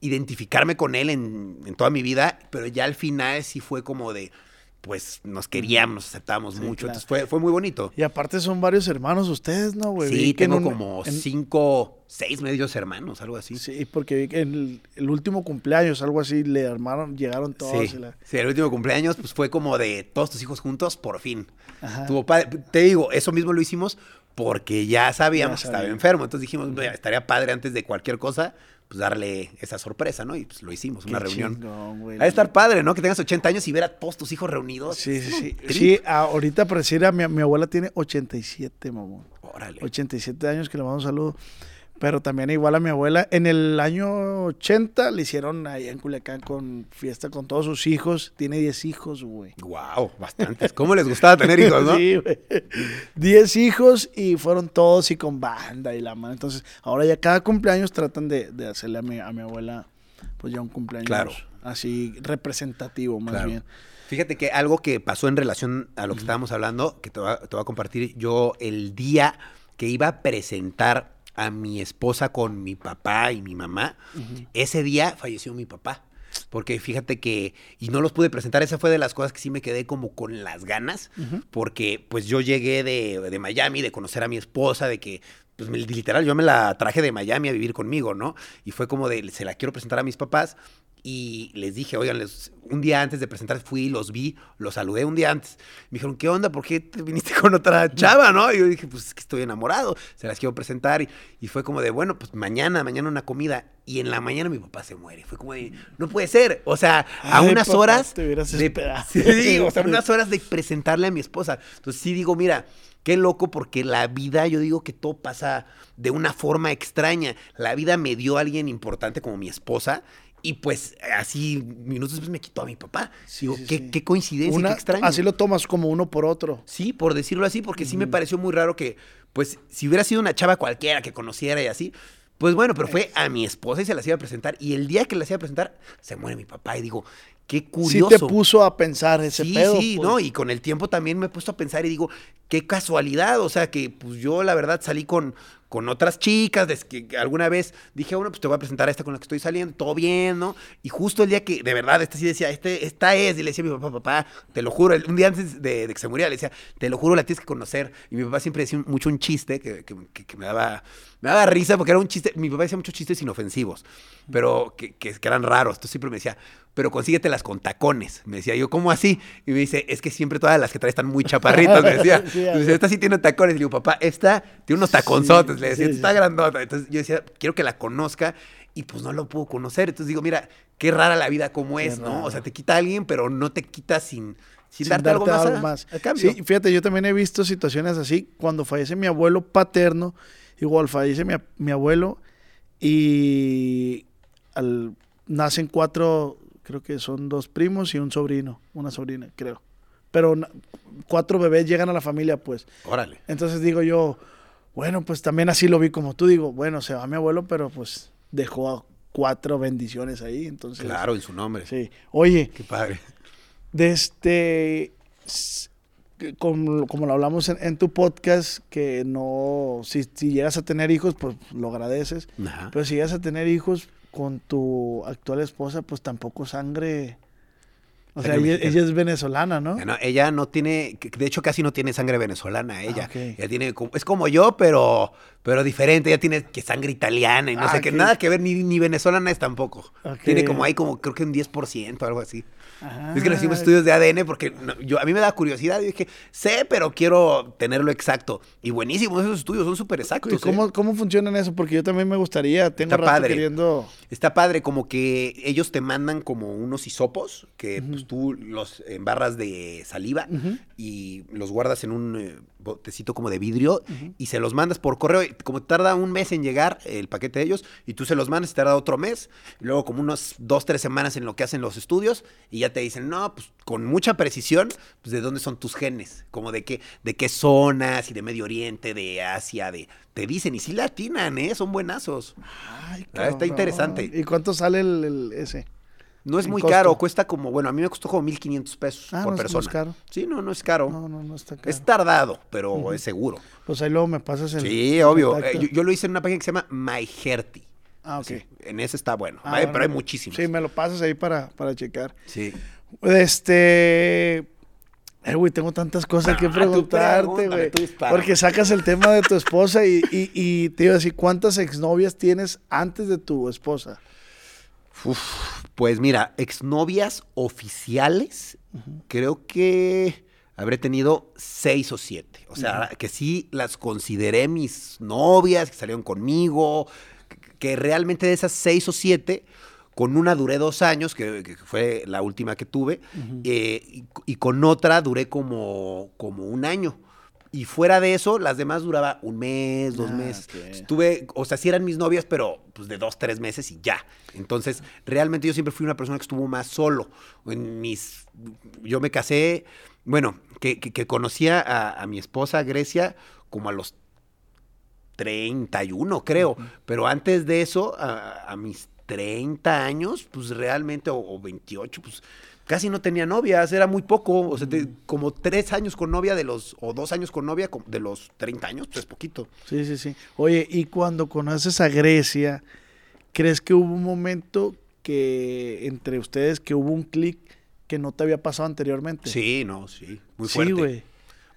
identificarme con él en, en toda mi vida, pero ya al final sí fue como de, pues nos queríamos, nos aceptábamos Sí, mucho. claro. Entonces fue, fue muy bonito. Y aparte son varios hermanos ustedes, ¿no, güey? Sí, tengo un- como en- cinco, seis medios hermanos, algo así. Sí, porque vi que en el, el último cumpleaños, algo así, le armaron, llegaron todos. Sí, y la- sí, el último cumpleaños pues fue como de todos tus hijos juntos, por fin. Ajá. Tuvo padre. Te digo, eso mismo lo hicimos porque ya sabíamos Ya que estaba enfermo. Entonces dijimos, "Mira, estaría padre antes de cualquier cosa, pues darle esa sorpresa, ¿no? Y pues lo hicimos, una reunión. chingón, güey. Ha de estar padre, ¿no? Que tengas 80 años y ver a todos tus hijos reunidos. Sí, sí, sí. trip. Sí, ahorita pareciera, mi, mi abuela tiene 87, mamón. Órale. 87 años, que le mando un saludo. Pero también igual a mi abuela, en el año 80 le hicieron ahí en Culiacán con fiesta con todos sus hijos. Tiene 10 hijos, güey. Wow, bastantes. ¿Cómo les gustaba tener hijos, no? Sí, güey. 10 hijos y fueron todos y con banda y la mano. Entonces, ahora ya cada cumpleaños tratan de, de hacerle a mi, a mi abuela, pues ya un cumpleaños Claro. así representativo, más Claro. bien. Fíjate que algo que pasó en relación a lo que estábamos hablando, que te voy, a, te voy a compartir, yo el día que iba a presentar a mi esposa con mi papá y mi mamá, ese día falleció mi papá. Porque fíjate que, y no los pude presentar, esa fue de las cosas que sí me quedé como con las ganas, porque pues yo llegué de, de Miami, de conocer a mi esposa, de que, pues literal, yo me la traje de Miami a vivir conmigo, ¿no? Y fue como de, se la quiero presentar a mis papás, y les dije, oigan, les- un día antes de presentar fui, los vi, los saludé un día antes. Me dijeron, ¿qué onda? ¿Por qué te viniste con otra chava, no? Y yo dije, pues es que estoy enamorado, se las quiero presentar. Y, y fue como de, bueno, pues mañana, mañana una comida. Y en la mañana mi papá se muere. Fue como de, no puede ser. O sea, a Ay, unas papá, horas. te hubieras de-. Sí, o sea, unas horas de presentarle a mi esposa. Entonces sí digo, mira, qué loco porque la vida, yo digo que todo pasa de una forma extraña. La vida me dio a alguien importante como mi esposa. Y pues así, minutos después me quitó a mi papá. digo, sí, qué, sí. qué coincidencia, Una- qué extraño. así lo tomas como uno por otro. Sí, por decirlo así, porque sí me pareció muy raro que, pues, si hubiera sido una chava cualquiera que conociera y así, pues bueno, pero fue a mi esposa y se las iba a presentar. Y el día que las iba a presentar, se muere mi papá. Y digo, qué curioso. Sí te puso a pensar ese Sí, pedo. sí, pues. ¿no? Y con el tiempo también me he puesto a pensar y digo, qué casualidad. O sea, que pues yo la verdad salí con, con otras chicas, que alguna vez dije, bueno, pues te voy a presentar a esta con la que estoy saliendo, todo bien, ¿no? Y justo el día que, de verdad, esta sí decía, este, esta es, y le decía a mi papá, papá, te lo juro, un día antes de, de que se muriera, le decía, te lo juro, la tienes que conocer. Y mi papá siempre decía mucho un chiste que- que- que me daba... Me daba risa porque era un chiste, mi papá decía muchos chistes inofensivos, pero que, que- que eran raros. Entonces siempre me decía, pero consíguetelas con tacones. Me decía yo, ¿cómo así? Y me dice, es que siempre todas las que traes están muy chaparritas. Me decía, Sí, Me a dice, ver. esta sí tiene tacones. Y le digo, papá, esta tiene unos taconzotes. Le decía, sí, "Esta está sí. grandota. Entonces yo decía, quiero que la conozca. Y pues no lo puedo conocer. Entonces digo, mira, qué rara la vida como es, ¿no? O sea, te quita a alguien, pero no te quita sin, sin, sin darte, algo más. algo a- más. a cambio. Sí, fíjate, yo también he visto situaciones así. Cuando fallece mi abuelo paterno, igual fallece mi, mi abuelo y al- nacen cuatro, creo que son dos primos y un sobrino, una sobrina, creo. Pero na- cuatro bebés llegan a la familia, pues. Órale. Entonces digo yo, bueno, pues también así lo vi como tú. Digo, bueno, se va mi abuelo, pero pues dejó a cuatro bendiciones ahí. Entonces, Claro, en su nombre. Sí. Oye, Qué padre. de este, como, como lo hablamos en, en tu podcast, que no, si, si llegas a tener hijos, pues lo agradeces, Ajá. pero si llegas a tener hijos con tu actual esposa, pues tampoco sangre, o sea, ella, ella es venezolana, ¿no? No, ella no tiene, de hecho casi no tiene sangre venezolana, ella. ok. Ella tiene, es como yo, pero, pero diferente. Ella tiene que sangre italiana y no Ah, sé qué, nada que ver, ni, ni venezolana es tampoco. Tiene como ahí como, creo que un 10%, algo así. Ajá. Es que le hicimos estudios de ADN porque no, yo, a mí me da curiosidad. Yo dije, sé, pero quiero tenerlo exacto. Y buenísimos esos estudios, son súper exactos. ¿Y ¿eh? cómo, cómo funcionan eso? Porque yo también me gustaría, tengo Está rato padre. queriendo... Está padre, como que ellos te mandan como unos hisopos que pues, tú los embarras de saliva y los guardas en un eh, botecito como de vidrio y se los mandas por correo. Como tarda un mes en llegar el paquete de ellos y tú se los mandas y tarda otro mes. Y luego como unos dos, tres semanas en lo que hacen los estudios y ya te dicen, no, pues con mucha precisión, pues de dónde son tus genes, como de qué, de qué zonas y de Medio Oriente, de Asia, de... Te dicen, y sí la atinan, ¿eh? Son buenazos. Ay, Ah, está interesante. ¿Y cuánto sale el, el- ese? No es ¿En muy costo? caro, cuesta como, bueno, a mí me costó como 1500 pesos Ah, por no es- no persona. es caro. Sí, no, no es caro. No, no, no está caro. Es tardado, pero es seguro. Pues ahí luego me pasas el Sí, obvio. Eh, yo, yo lo hice en una página que se llama MyHearty. Ah, ok. Sí, en ese está bueno. Ah, Hay- bueno. pero hay muchísimos. Sí, me lo pasas ahí para, para checar. Sí. Este. Eh, güey, tengo tantas cosas que Ah, preguntarte, güey. Porque sacas el tema de tu esposa y, y, y te iba a decir, ¿cuántas exnovias tienes antes de tu esposa? Pues mira, exnovias oficiales, creo que habré tenido seis o siete. O sea, que sí las consideré mis novias, que salieron conmigo, que- que realmente de esas seis o siete, con una duré dos años, que, que fue la última que tuve, eh, y, y con otra duré como, como un año. Y fuera de eso, las demás duraba un mes, dos Ah, meses. ok. Estuve, o sea, sí eran mis novias, pero pues de dos, tres meses y ya. Entonces, realmente yo siempre fui una persona que estuvo más solo. En mis, yo me casé, bueno, que, que, que conocía a, a mi esposa Grecia como a los 31, creo. Pero antes de eso, a, a mis 30 años, pues realmente, o, o 28, pues casi no tenía novias, era muy poco. O sea, te- como tres años con novia de los, o dos años con novia de los 30 años, pues es poquito. Sí, sí, sí. Oye, y cuando conoces a Grecia, ¿crees que hubo un momento que entre ustedes que hubo un clic que no te había pasado anteriormente? Sí, no, sí. Muy Sí, fuerte. güey.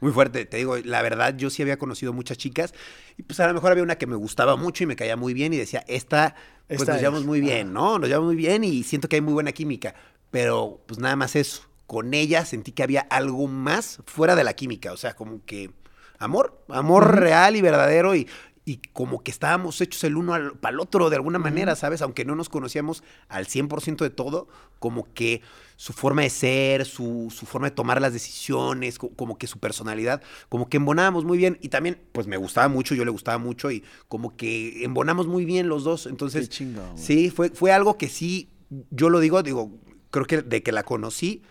Muy fuerte, te digo, la verdad yo sí había conocido muchas chicas y pues a lo mejor había una que me gustaba mucho y me caía muy bien y decía, esta, pues Esta nos llevamos es. muy bien. ¿no? Nos llevamos muy bien y siento que hay muy buena química, pero pues nada más eso. Con ella sentí que había algo más fuera de la química, o sea, como que amor, amor real y verdadero y, y como que estábamos hechos el uno al, para el otro de alguna manera, ¿sabes? Aunque no nos conocíamos al 100% de todo, como que su forma de ser, su, su forma de tomar las decisiones, co- como que su personalidad, como que embonábamos muy bien y también pues me gustaba mucho, yo le gustaba mucho y como que embonamos muy bien los dos, entonces Qué güey. sí, fue, fue algo que sí, yo lo digo, digo, creo que de que la conocí,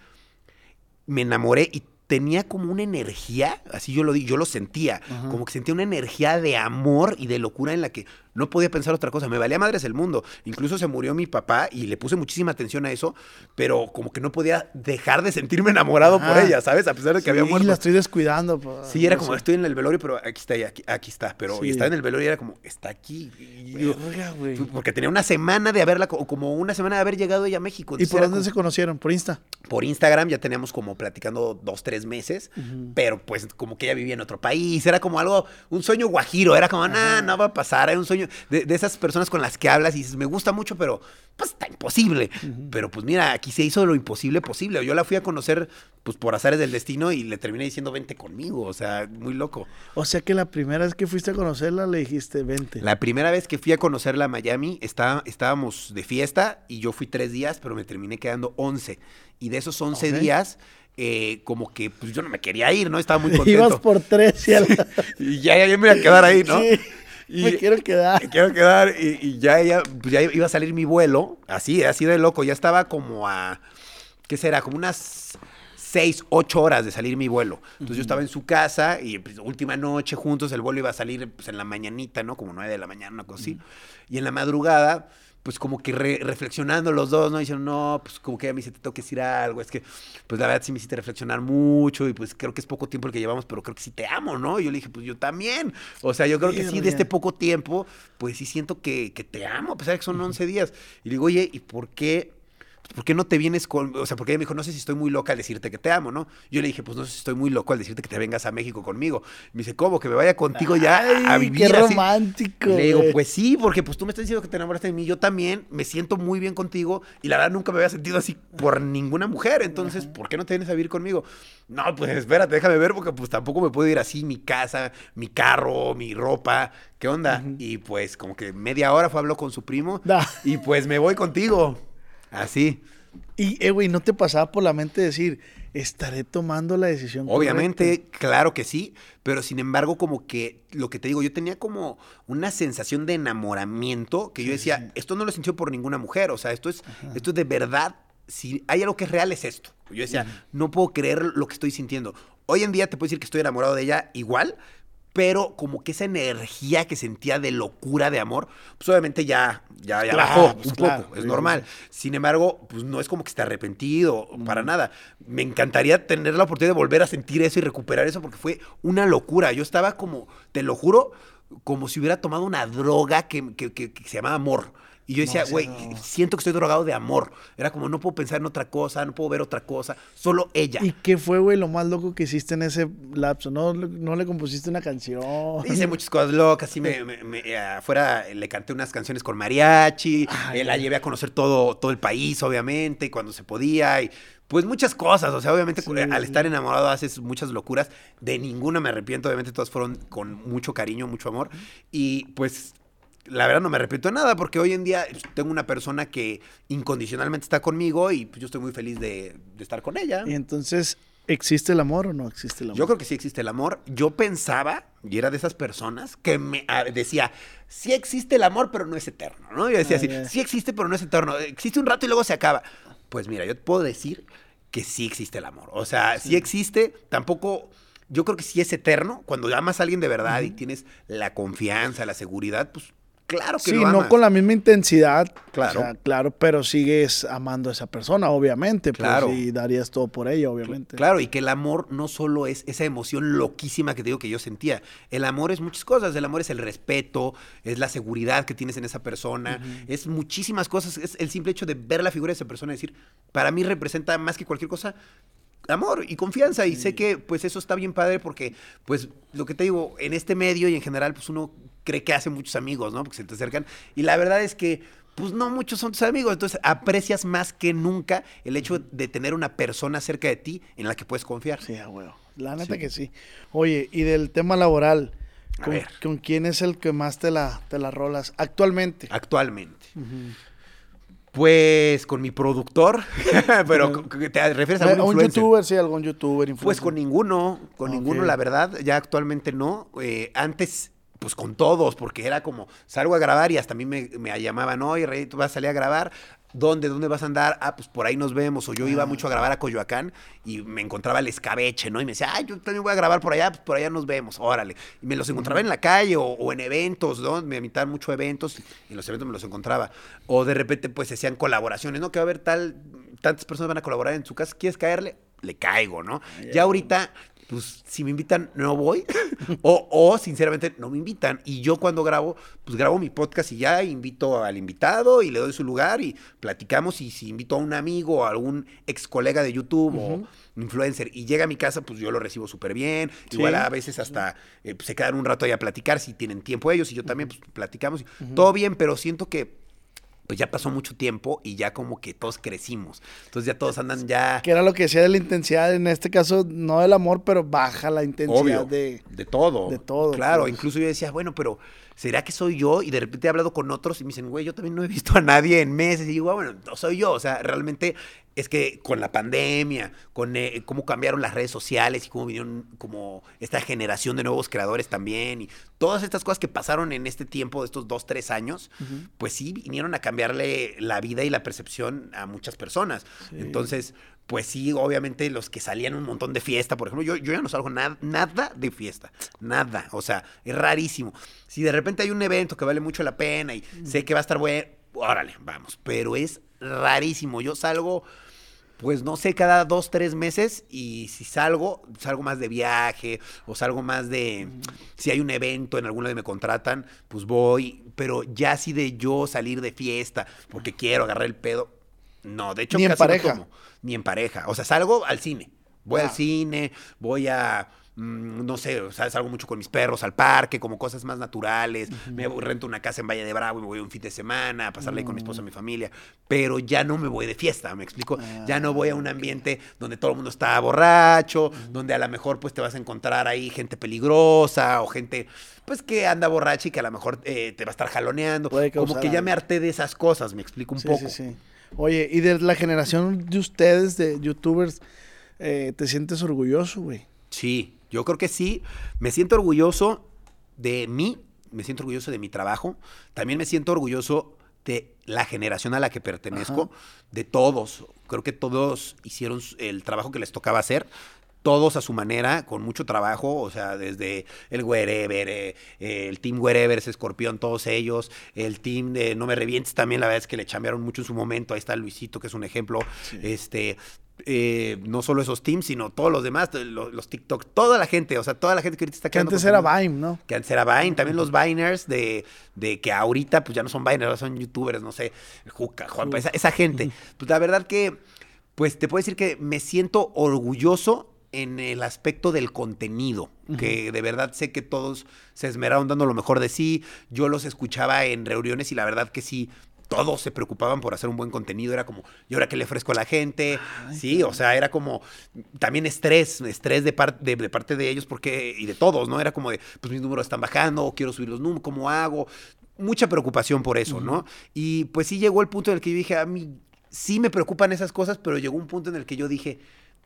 me enamoré y tenía como una energía, así yo lo di, yo lo sentía, como que sentía una energía de amor y de locura en la que no podía pensar otra cosa, me valía madres el mundo. Incluso se murió mi papá y le puse muchísima atención a eso, pero como que no podía dejar de sentirme enamorado por ella, ¿sabes? A pesar de que había Sí, muerto. la estoy descuidando. pa- Sí, era no como, sé. estoy en el velorio, pero aquí está, aquí, aquí está. Pero Sí. y estaba en el velorio y era como, está aquí. Y yo- Verga, güey. porque tenía una semana de haberla, co- como una semana de haber llegado ella a México. ¿Y por dónde como- se conocieron? ¿Por Insta? por Instagram ya teníamos como platicando dos, tres meses, pero pues como que ella vivía en otro país, era como algo, un sueño guajiro, era como, nah, no va a pasar, era un sueño de, de esas personas con las que hablas y dices, me gusta mucho, pero pues está imposible. Pero pues mira, aquí se hizo lo imposible posible. Yo la fui a conocer pues por azares del destino y le terminé diciendo, vente conmigo, o sea, muy loco. O sea que la primera vez que fuiste a conocerla le dijiste, vente. La primera vez que fui a conocerla a Miami, estaba, estábamos de fiesta y yo fui tres días, pero me terminé quedando 11. Y de esos 11 Ok. días, eh, como que pues yo no me quería ir, ¿no? Estaba muy contento. Ibas por tres y Y ya, ya me iba a quedar ahí, ¿no? Sí, Y- me quiero quedar. me quiero quedar y, y ya, ella, pues ya iba a salir mi vuelo, así, así de loco. Ya estaba como a, ¿qué será? Como unas seis, ocho horas de salir mi vuelo. Entonces yo estaba en su casa y pues, última noche juntos, el vuelo iba a salir pues, en la mañanita, ¿no? Como nueve de la mañana, una cosa así. Y en la madrugada, pues como que re- reflexionando los dos, ¿no? Dicieron, no, pues como que ella me dice, te tengo que decir algo. Es que, pues la verdad sí me hiciste reflexionar mucho y pues creo que es poco tiempo el que llevamos, pero creo que sí te amo, ¿no? Y yo le dije, pues yo también. O sea, yo creo que sí, de este poco tiempo, pues sí siento que, que te amo, a pesar de que son 11 días. Y le digo, oye, ¿y por qué? ¿Por qué no te vienes con.? O sea, porque ella me dijo, no sé si estoy muy loca al decirte que te amo, ¿no? Yo le dije, pues no sé si estoy muy loco al decirte que te vengas a México conmigo. Y me dice, ¿cómo? Que me vaya contigo ya a- vivir Qué romántico. Le digo, pues sí, porque pues tú me estás diciendo que te enamoraste de mí, yo también me siento muy bien contigo y la verdad nunca me había sentido así por ninguna mujer, entonces, ¿por qué no te vienes a vivir conmigo? No, pues espérate, déjame ver porque pues tampoco me puedo ir así, mi casa, mi carro, mi ropa, ¿qué onda? Y pues como que media hora fue, habló con su primo y pues me voy contigo, así. Y, eh, güey, ¿no te pasaba por la mente decir, estaré tomando la decisión Obviamente, claro que sí, pero sin embargo, como que lo que te digo, yo tenía como una sensación de enamoramiento que yo decía, esto no lo sintió por ninguna mujer, o sea, esto es, esto es de verdad, si hay algo que es real es esto. Yo decía, no puedo creer lo que estoy sintiendo. Hoy en día te puedo decir que estoy enamorado de ella igual, pero como que esa energía que sentía de locura, de amor, pues obviamente ya, ya, ya Claro, bajó pues un claro, poco, es sí, normal. Sin embargo, pues no es como que esté arrepentido, para nada. Me encantaría tener la oportunidad de volver a sentir eso y recuperar eso porque fue una locura. Yo estaba como, te lo juro, como si hubiera tomado una droga que, que- que- que se llamaba amor. Y yo decía, güey, no. siento que estoy drogado de amor. Era como, no puedo pensar en otra cosa, no puedo ver otra cosa, solo ella. ¿Y qué fue, güey, lo más loco que hiciste en ese lapso? ¿No, no le compusiste una canción? Hice muchas cosas locas, sí, me, me- me- afuera le canté unas canciones con mariachi, Ay, eh, la llevé a conocer todo, todo el país, obviamente, cuando se podía, y pues muchas cosas, o sea, obviamente Sí, al estar enamorado haces muchas locuras, de ninguna me arrepiento, obviamente todas fueron con mucho cariño, mucho amor, y pues la verdad no me arrepiento de nada, porque hoy en día pues, tengo una persona que incondicionalmente está conmigo y pues yo estoy muy feliz de, de estar con ella. Y entonces, ¿Existe el amor o no existe el amor? Yo creo que sí existe el amor. Yo pensaba, y era de esas personas, que me ah, decía, sí existe el amor, pero no es eterno, ¿no? Yo decía Ah, así, ya. sí existe, pero no es eterno. Existe un rato y luego se acaba. Pues mira, yo te puedo decir que sí existe el amor. O sea, sí, existe, tampoco... Yo creo que sí es eterno. Cuando amas a alguien de verdad y tienes la confianza, la seguridad, pues claro que Sí, lo no con la misma intensidad. Claro. o sea, claro, pero sigues amando a esa persona, obviamente. Claro. Pues, y darías todo por ella, obviamente. Claro, y que el amor no solo es esa emoción loquísima que te digo que yo sentía. El amor es muchas cosas. El amor es el respeto, es la seguridad que tienes en esa persona, es muchísimas cosas. Es el simple hecho de ver la figura de esa persona y decir, para mí representa más que cualquier cosa amor y confianza. Y sé que pues eso está bien padre porque, pues, lo que te digo, en este medio y en general, pues uno cree que hace muchos amigos, ¿no? Porque se te acercan. Y la verdad es que pues no muchos son tus amigos. Entonces aprecias más que nunca el hecho de tener una persona cerca de ti en la que puedes confiar. Sí, a huevo. La neta que sí. Oye, y del tema laboral, A ¿con, ver. con quién es el que más te la, te la rolas actualmente? Actualmente. Pues con mi productor, pero ¿con- con- ¿te refieres a Eh, algún un influencer? youtuber, sí, algún youtuber, Pues influencer. con ninguno, con ninguno, la verdad, ya actualmente no. Eh, antes, pues con todos, porque era como, salgo a grabar y hasta a mí me, me llamaban, oye, Rey, tú vas a salir a grabar. ¿Dónde? ¿Dónde vas a andar? Ah, pues por ahí nos vemos. O yo iba mucho a grabar a Coyoacán y me encontraba el escabeche, ¿no? Y me decía, ay, yo también voy a grabar por allá, pues por allá nos vemos, órale. Y me los encontraba en la calle o, o en eventos, ¿no? Me invitaban mucho a eventos y en los eventos me los encontraba. O de repente, pues hacían colaboraciones, ¿no? Que va a haber tal, tantas personas van a colaborar en su casa, ¿quieres caerle? Le caigo, ¿no? Ya ahorita pues si me invitan, no voy. o, o, sinceramente, no me invitan. Y yo cuando grabo, pues grabo mi podcast y ya invito al invitado y le doy su lugar y platicamos. Y si invito a un amigo o a algún ex colega de YouTube o influencer y llega a mi casa, pues yo lo recibo súper bien. Sí. Igual a veces hasta eh, pues, se quedan un rato ahí a platicar si tienen tiempo ellos y yo también, pues platicamos. Todo bien, pero siento que pues ya pasó mucho tiempo y ya como que todos crecimos. Entonces ya todos andan ya... Que era lo que decía de la intensidad, en este caso, no del amor, pero baja la intensidad Obvio, de... de todo. de todo, Claro, pues. incluso yo decía, bueno, pero ¿será que soy yo? Y de repente he hablado con otros y me dicen, güey, yo también no he visto a nadie en meses. Y digo, "Ah, bueno, no soy yo. O sea, realmente es que con la pandemia, con eh, cómo cambiaron las redes sociales y cómo vinieron como esta generación de nuevos creadores también y todas estas cosas que pasaron en este tiempo de estos dos, tres años, pues sí vinieron a cambiarle la vida y la percepción a muchas personas. Entonces, pues sí, obviamente los que salían un montón de fiesta, por ejemplo, yo, yo ya no salgo nada, nada de fiesta, nada, o sea, es rarísimo. Si de repente hay un evento que vale mucho la pena y sé que va a estar bueno, órale, vamos, pero es rarísimo. Yo salgo, pues no sé, cada dos, tres meses y si salgo, salgo más de viaje o salgo más de, si hay un evento en alguno que me contratan, pues voy, pero ya así de yo salir de fiesta porque quiero agarrar el pedo, no, de hecho Ni en casi no pareja. Ni en pareja. O sea, salgo al cine. Voy Ah. al cine, voy a, mm, no sé, o sea, salgo mucho con mis perros al parque, como cosas más naturales. Me voy- rento una casa en Valle de Bravo y me voy un fin de semana a pasarle ahí con mi esposa y mi familia. Pero ya no me voy de fiesta, ¿me explico? ya no voy a un ambiente donde todo el mundo está borracho, donde a lo mejor pues te vas a encontrar ahí gente peligrosa o gente pues que anda borracha y que a lo mejor eh, te va a estar jaloneando. Puede Como que ya me harté de esas cosas, me explico un Sí, poco. sí, sí. Oye, y de la generación de ustedes, de youtubers, eh, ¿te sientes orgulloso, güey? Sí, yo creo que sí. Me siento orgulloso de mí, me siento orgulloso de mi trabajo. También me siento orgulloso de la generación a la que pertenezco, de todos. Creo que todos hicieron el trabajo que les tocaba hacer. Todos a su manera, con mucho trabajo, o sea, desde el Wherever, eh, eh, el Team Wherever, Escorpión, todos ellos, el Team de No Me Revientes también, la verdad es que le chambearon mucho en su momento, ahí está Luisito, que es un ejemplo, este, eh, no solo esos teams, sino todos los demás, los, los TikTok, toda la gente, o sea, toda la gente que ahorita está Que antes era. Vime, ¿no? Que antes era Vine, también los Viners de, de que ahorita pues ya no son Viners, ahora son youtubers, no sé, Juca, Juanpa, esa, esa gente. Pues la verdad que, pues te puedo decir que me siento orgulloso en el aspecto del contenido, que de verdad sé que todos se esmeraron dando lo mejor de sí. Yo los escuchaba en reuniones y la verdad que sí, todos se preocupaban por hacer un buen contenido. Era como, ¿y ahora qué le ofrezco a la gente? sí, o sea, era como también estrés, estrés de, par- de, de parte de ellos porque, y de todos, ¿no? Era como de, pues mis números están bajando, quiero subir los números, ¿cómo hago? Mucha preocupación por eso, ¿no? Y pues sí llegó el punto en el que yo dije, a mí sí me preocupan esas cosas, pero llegó un punto en el que yo dije,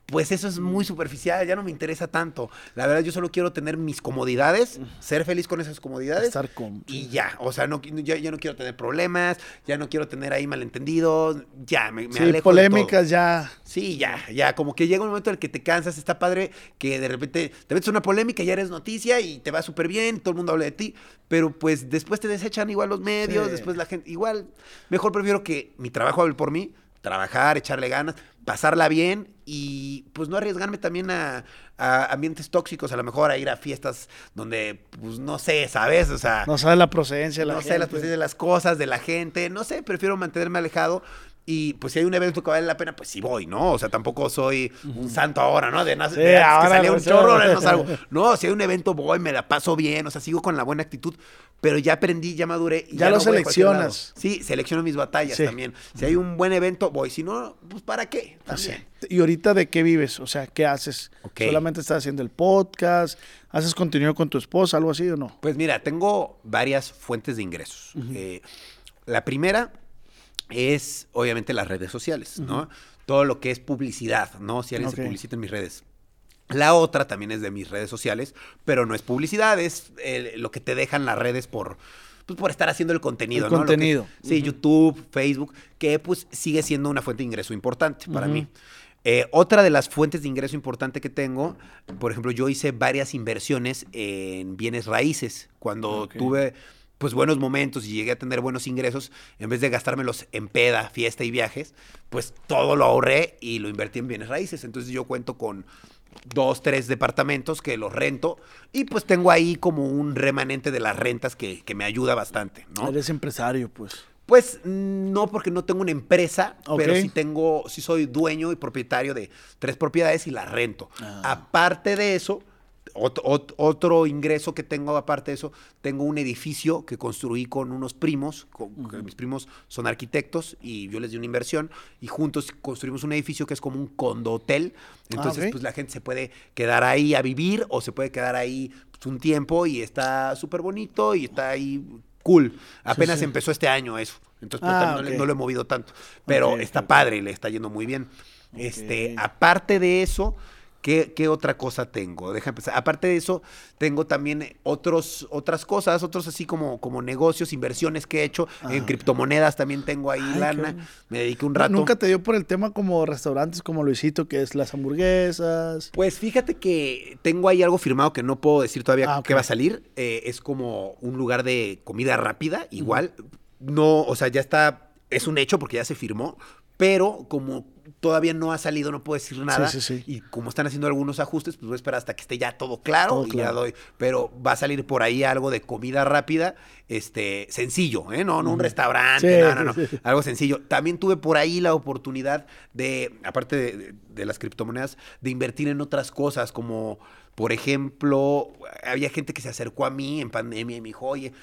pues eso es muy superficial, ya no me interesa tanto. La verdad, yo solo quiero tener mis comodidades, ser feliz con esas comodidades. Estar con- Y ya, o sea, no, ya, ya no quiero tener problemas, ya no quiero tener ahí malentendidos, ya, me, me Sí, alejo de todo. polémicas ya. Sí, ya, ya, como que llega un momento en el que te cansas, está padre que de repente te metes en una polémica, ya eres noticia y te va súper bien, todo el mundo habla de ti, pero pues después te desechan igual los medios, Sí. después la gente, igual, mejor prefiero que mi trabajo hable por mí, trabajar, echarle ganas, pasarla bien y pues no arriesgarme también a, a ambientes tóxicos, a lo mejor a ir a fiestas donde, pues no sé, ¿sabes? O sea, No sabe la procedencia de la no sé, las gente. procedencias de las cosas, de la gente, no sé, prefiero mantenerme alejado. Y pues si hay un evento que vale la pena, pues sí voy, ¿no? O sea, tampoco soy un santo ahora, ¿no? De, Sí, de ahora que salía no un chorro, ahora no salgo. No, si hay un evento voy, me la paso bien, o sea, sigo con la buena actitud, pero ya aprendí, ya maduré. Y Ya lo no seleccionas. Sí, selecciono mis batallas Sí. también. Si hay un buen evento, voy. Si no, pues ¿para qué? También. ¿Y ahorita de qué vives? O sea, ¿qué haces? Ok. ¿Solamente estás haciendo el podcast? ¿Haces contenido con tu esposa, algo así o no? Pues mira, tengo varias fuentes de ingresos. Eh, la primera es obviamente las redes sociales, ¿no? Todo lo que es publicidad, ¿no? Si alguien se publicita en mis redes. La otra también es de mis redes sociales, pero no es publicidad, es eh, lo que te dejan las redes por, pues, por estar haciendo el contenido, El ¿no? Que- contenido. sí, YouTube, Facebook, que pues sigue siendo una fuente de ingreso importante para mí. Eh, otra de las fuentes de ingreso importante que tengo, por ejemplo, yo hice varias inversiones en bienes raíces. Cuando tuve pues buenos momentos y llegué a tener buenos ingresos, en vez de gastármelos en peda, fiesta y viajes, pues todo lo ahorré y lo invertí en bienes raíces. Entonces yo cuento con dos, tres departamentos que los rento y pues tengo ahí como un remanente de las rentas que, que me ayuda bastante, ¿no? Eres empresario, pues. Pues no, porque no tengo una empresa, pero sí tengo, sí soy dueño y propietario de tres propiedades y las rento. Ah. Aparte de eso, ot- ot- otro ingreso que tengo aparte de eso, tengo un edificio que construí con unos primos, con- que mis primos son arquitectos y yo les di una inversión y juntos construimos un edificio que es como un condo hotel. Entonces, ok. pues la gente se puede quedar ahí a vivir o se puede quedar ahí pues, un tiempo y está súper bonito y está ahí cool. Apenas sí. empezó este año eso. Entonces, pues, Ah, también no, no lo he movido tanto. Pero Ok, está padre, le está yendo muy bien. Este, aparte de eso, ¿qué, qué otra cosa tengo? Deja empezar. Aparte de eso, tengo también otros, otras cosas, otros así como, como negocios, inversiones que he hecho. En Ah. criptomonedas también tengo ahí Ay, lana. Me dediqué un rato. ¿Nunca te dio por el tema como restaurantes como Luisito, que es las hamburguesas? Pues fíjate que tengo ahí algo firmado que no puedo decir todavía Ah, ok. que va a salir. Eh, es como un lugar de comida rápida, igual. No, o sea, ya está, es un hecho porque ya se firmó, pero como todavía no ha salido, no puedo decir nada. sí, sí. Y como están haciendo algunos ajustes, pues voy a esperar hasta que esté ya todo claro Todo y claro. ya doy. Pero va a salir por ahí algo de comida rápida, este, sencillo, ¿eh? No, no un restaurante, Sí, no, no, no. sí, sí. Algo sencillo. También tuve por ahí la oportunidad de, aparte de, de- de las criptomonedas, de invertir en otras cosas, como, por ejemplo, había gente que se acercó a mí en pandemia y me dijo, oye,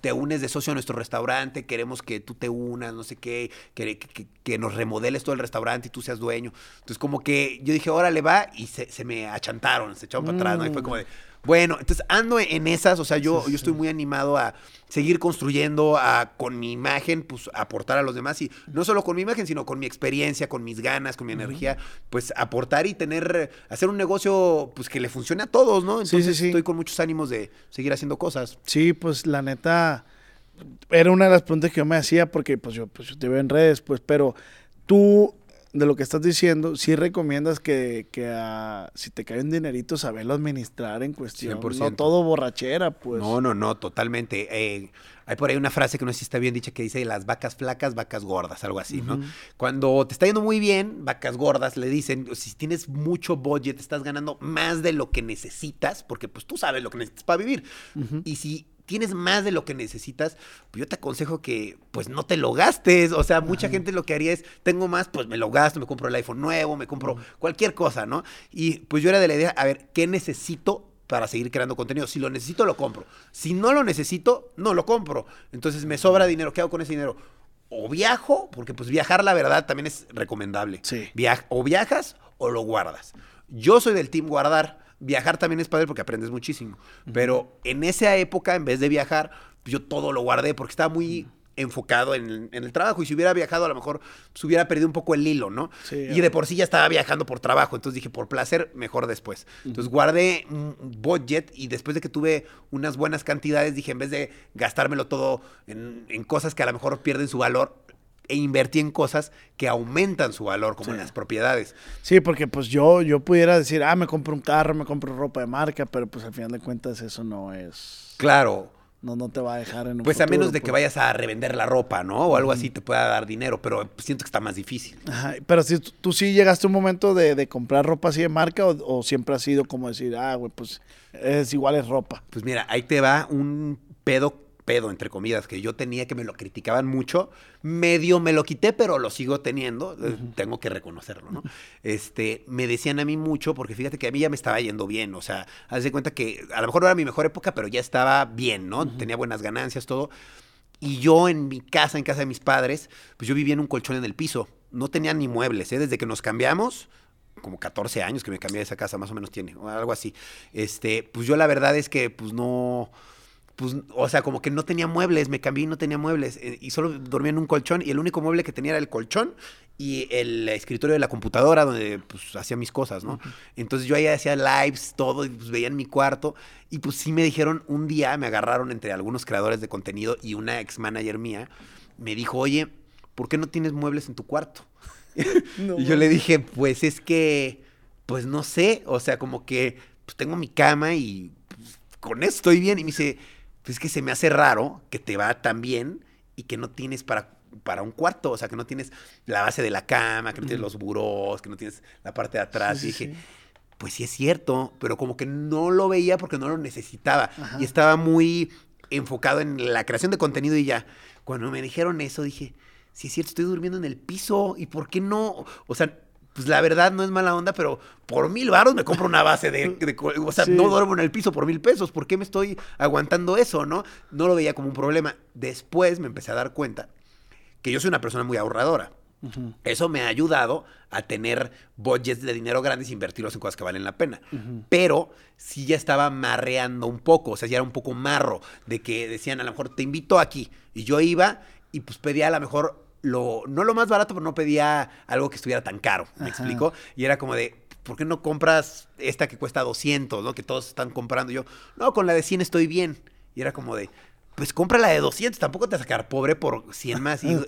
te unes de socio a nuestro restaurante, queremos que tú te unas, no sé qué, que, nos remodeles todo el restaurante y tú seas dueño. Entonces, como que yo dije, órale, va, y se, se me achantaron, se echaron para atrás, ¿no? Y fue como de, bueno, entonces ando en esas, o sea, yo, yo estoy muy animado a seguir construyendo, a con mi imagen, pues aportar a los demás, y no solo con mi imagen, sino con mi experiencia, con mis ganas, con mi energía, pues aportar y tener, hacer un negocio, pues que le funcione a todos, ¿no? Sí, sí, Entonces sí. estoy con muchos ánimos de seguir haciendo cosas. Sí, pues la neta, era una de las preguntas que yo me hacía porque pues yo, pues, yo te veo en redes, pues, pero tú, de lo que estás diciendo, sí recomiendas que, que ah, si te cae un dinerito, saberlo administrar en cuestión. No 100%. todo borrachera, pues. No, no, no, totalmente. Eh, hay por ahí una frase que no sé si está bien dicha que dice las vacas flacas, vacas gordas, algo así, ¿no? Cuando te está yendo muy bien, vacas gordas le dicen, si tienes mucho budget, estás ganando más de lo que necesitas, porque pues tú sabes lo que necesitas para vivir. Y si tienes más de lo que necesitas, pues yo te aconsejo que pues no te lo gastes. O sea, mucha gente lo que haría es, tengo más, pues me lo gasto, me compro el iPhone nuevo, me compro cualquier cosa, ¿no? Y pues yo era de la idea, a ver, ¿qué necesito para seguir creando contenido. Si lo necesito, lo compro. Si no lo necesito, no lo compro. Entonces me sobra dinero. ¿Qué hago con ese dinero? O viajo, porque pues viajar, la verdad, también es recomendable. Sí. Viaj- o viajas o lo guardas. Yo soy del team guardar. Viajar también es padre porque aprendes muchísimo. Pero en esa época, en vez de viajar, yo todo lo guardé porque estaba muy enfocado en, en el trabajo. Y si hubiera viajado, a lo mejor se hubiera perdido un poco el hilo, ¿no? Sí, y de por sí ya estaba viajando por trabajo. Entonces dije, por placer, mejor después. Entonces guardé un budget y después de que tuve unas buenas cantidades, dije, en vez de gastármelo todo en, en cosas que a lo mejor pierden su valor, e invertí en cosas que aumentan su valor, como en las propiedades. Sí, porque pues yo, yo pudiera decir, ah, me compro un carro, me compro ropa de marca, pero pues al final de cuentas eso no es... Claro. No, no te va a dejar en un Pues a menos de que pues. vayas a revender la ropa, ¿no? O algo así te pueda dar dinero, pero siento que está más difícil. Ajá, pero si tú, tú sí llegaste a un momento de, de comprar ropa así de marca o, o siempre ha sido como decir, ah, güey, pues es igual es ropa. Pues mira, ahí te va un pedo, pedo, entre comillas, que yo tenía que me lo criticaban mucho. Medio me lo quité, pero lo sigo teniendo. eh, Tengo que reconocerlo, ¿no? Este, me decían a mí mucho, porque fíjate que a mí ya me estaba yendo bien. O sea, haz de cuenta que a lo mejor no era mi mejor época, pero ya estaba bien, ¿no? Tenía buenas ganancias, todo. Y yo en mi casa, en casa de mis padres, pues yo vivía en un colchón en el piso. No tenía ni muebles, ¿eh? Desde que nos cambiamos, como 14 años que me cambié de esa casa, más o menos tiene, o algo así. Este, pues yo la verdad es que, pues no, pues, o sea, como que no tenía muebles, me cambié y no tenía muebles, eh, y solo dormía en un colchón, y el único mueble que tenía era el colchón y el escritorio de la computadora donde, pues, hacía mis cosas, ¿no? Entonces yo ahí hacía lives, todo, y pues veía en mi cuarto, y pues sí me dijeron, un día me agarraron entre algunos creadores de contenido y una ex manager mía, me dijo, oye, ¿por qué no tienes muebles en tu cuarto? y yo le dije, pues es que, pues no sé, o sea, como que pues, tengo mi cama y pues, con eso estoy bien. Y me dice, pues es que se me hace raro que te va tan bien y que no tienes para, para un cuarto, o sea, que no tienes la base de la cama, que no tienes los burós, que no tienes la parte de atrás. Sí, y dije, sí. pues sí es cierto, pero como que no lo veía porque no lo necesitaba. Y estaba muy enfocado en la creación de contenido y ya. Cuando me dijeron eso, dije, sí es cierto, estoy durmiendo en el piso. ¿Y por qué no? O sea, pues la verdad no es mala onda, pero por mil baros me compro una base de... de o sea, Sí. no duermo en el piso por mil pesos. ¿Por qué me estoy aguantando eso, no? No lo veía como un problema. Después me empecé a dar cuenta que yo soy una persona muy ahorradora. Eso me ha ayudado a tener budgets de dinero grandes e invertirlos en cosas que valen la pena. Pero sí ya estaba marreando un poco, o sea, ya era un poco marro de que decían, a lo mejor te invito aquí. Y yo iba y pues pedía a lo mejor lo, no lo más barato, pero no pedía algo que estuviera tan caro. ¿Me explico? Y era como de, ¿por qué no compras esta que cuesta 200, ¿no? Que todos están comprando. Y yo, no, con la de 100 estoy bien. Y era como de, pues compra la de 200, tampoco te vas a sacar pobre por 100 más. Y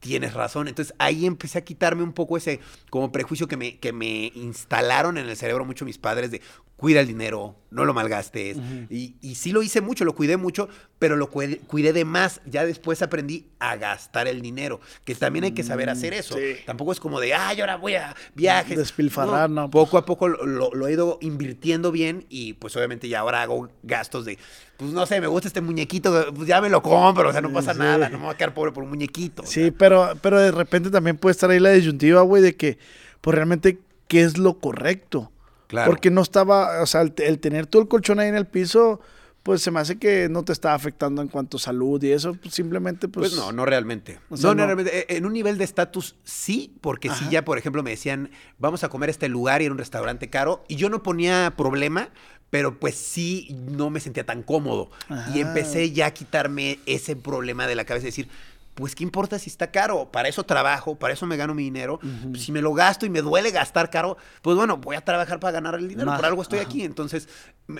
tienes razón. Entonces ahí empecé a quitarme un poco ese como prejuicio que me, que me instalaron en el cerebro mucho mis padres de cuida el dinero, no lo malgastes. y, y sí lo hice mucho, lo cuidé mucho, pero lo cuidé, cuidé de más. Ya después aprendí a gastar el dinero, que también hay que saber hacer eso. sí. Tampoco es como de, ay, ahora voy a viajes. Despilfarrar, no. Poco a poco lo, he ido invirtiendo bien y pues obviamente ya ahora hago gastos de, pues no sé, me gusta este muñequito, pues ya me lo compro, o sea, no pasa sí. nada, no me voy a quedar pobre por un muñequito. o Sí, sea. pero, pero de repente también puede estar ahí la disyuntiva, güey, de que, pues realmente, ¿qué es lo correcto? Claro. Porque no estaba, o sea, el, el tener todo el colchón ahí en el piso, pues se me hace que no te está afectando en cuanto a salud y eso, pues simplemente, pues... Pues, no, no realmente. o sea, no, no realmente. Eh, En un nivel de estatus sí, porque si Ajá. ya, por ejemplo, me decían, vamos a comer a este lugar y era un restaurante caro, y yo no ponía problema, pero pues sí no me sentía tan cómodo. Ajá. Y empecé ya a quitarme ese problema de la cabeza, decir, pues qué importa si está caro, para eso trabajo, para eso me gano mi dinero. Si me lo gasto y me duele gastar caro, pues bueno, voy a trabajar para ganar el dinero, Más, por algo estoy ajá. aquí. Entonces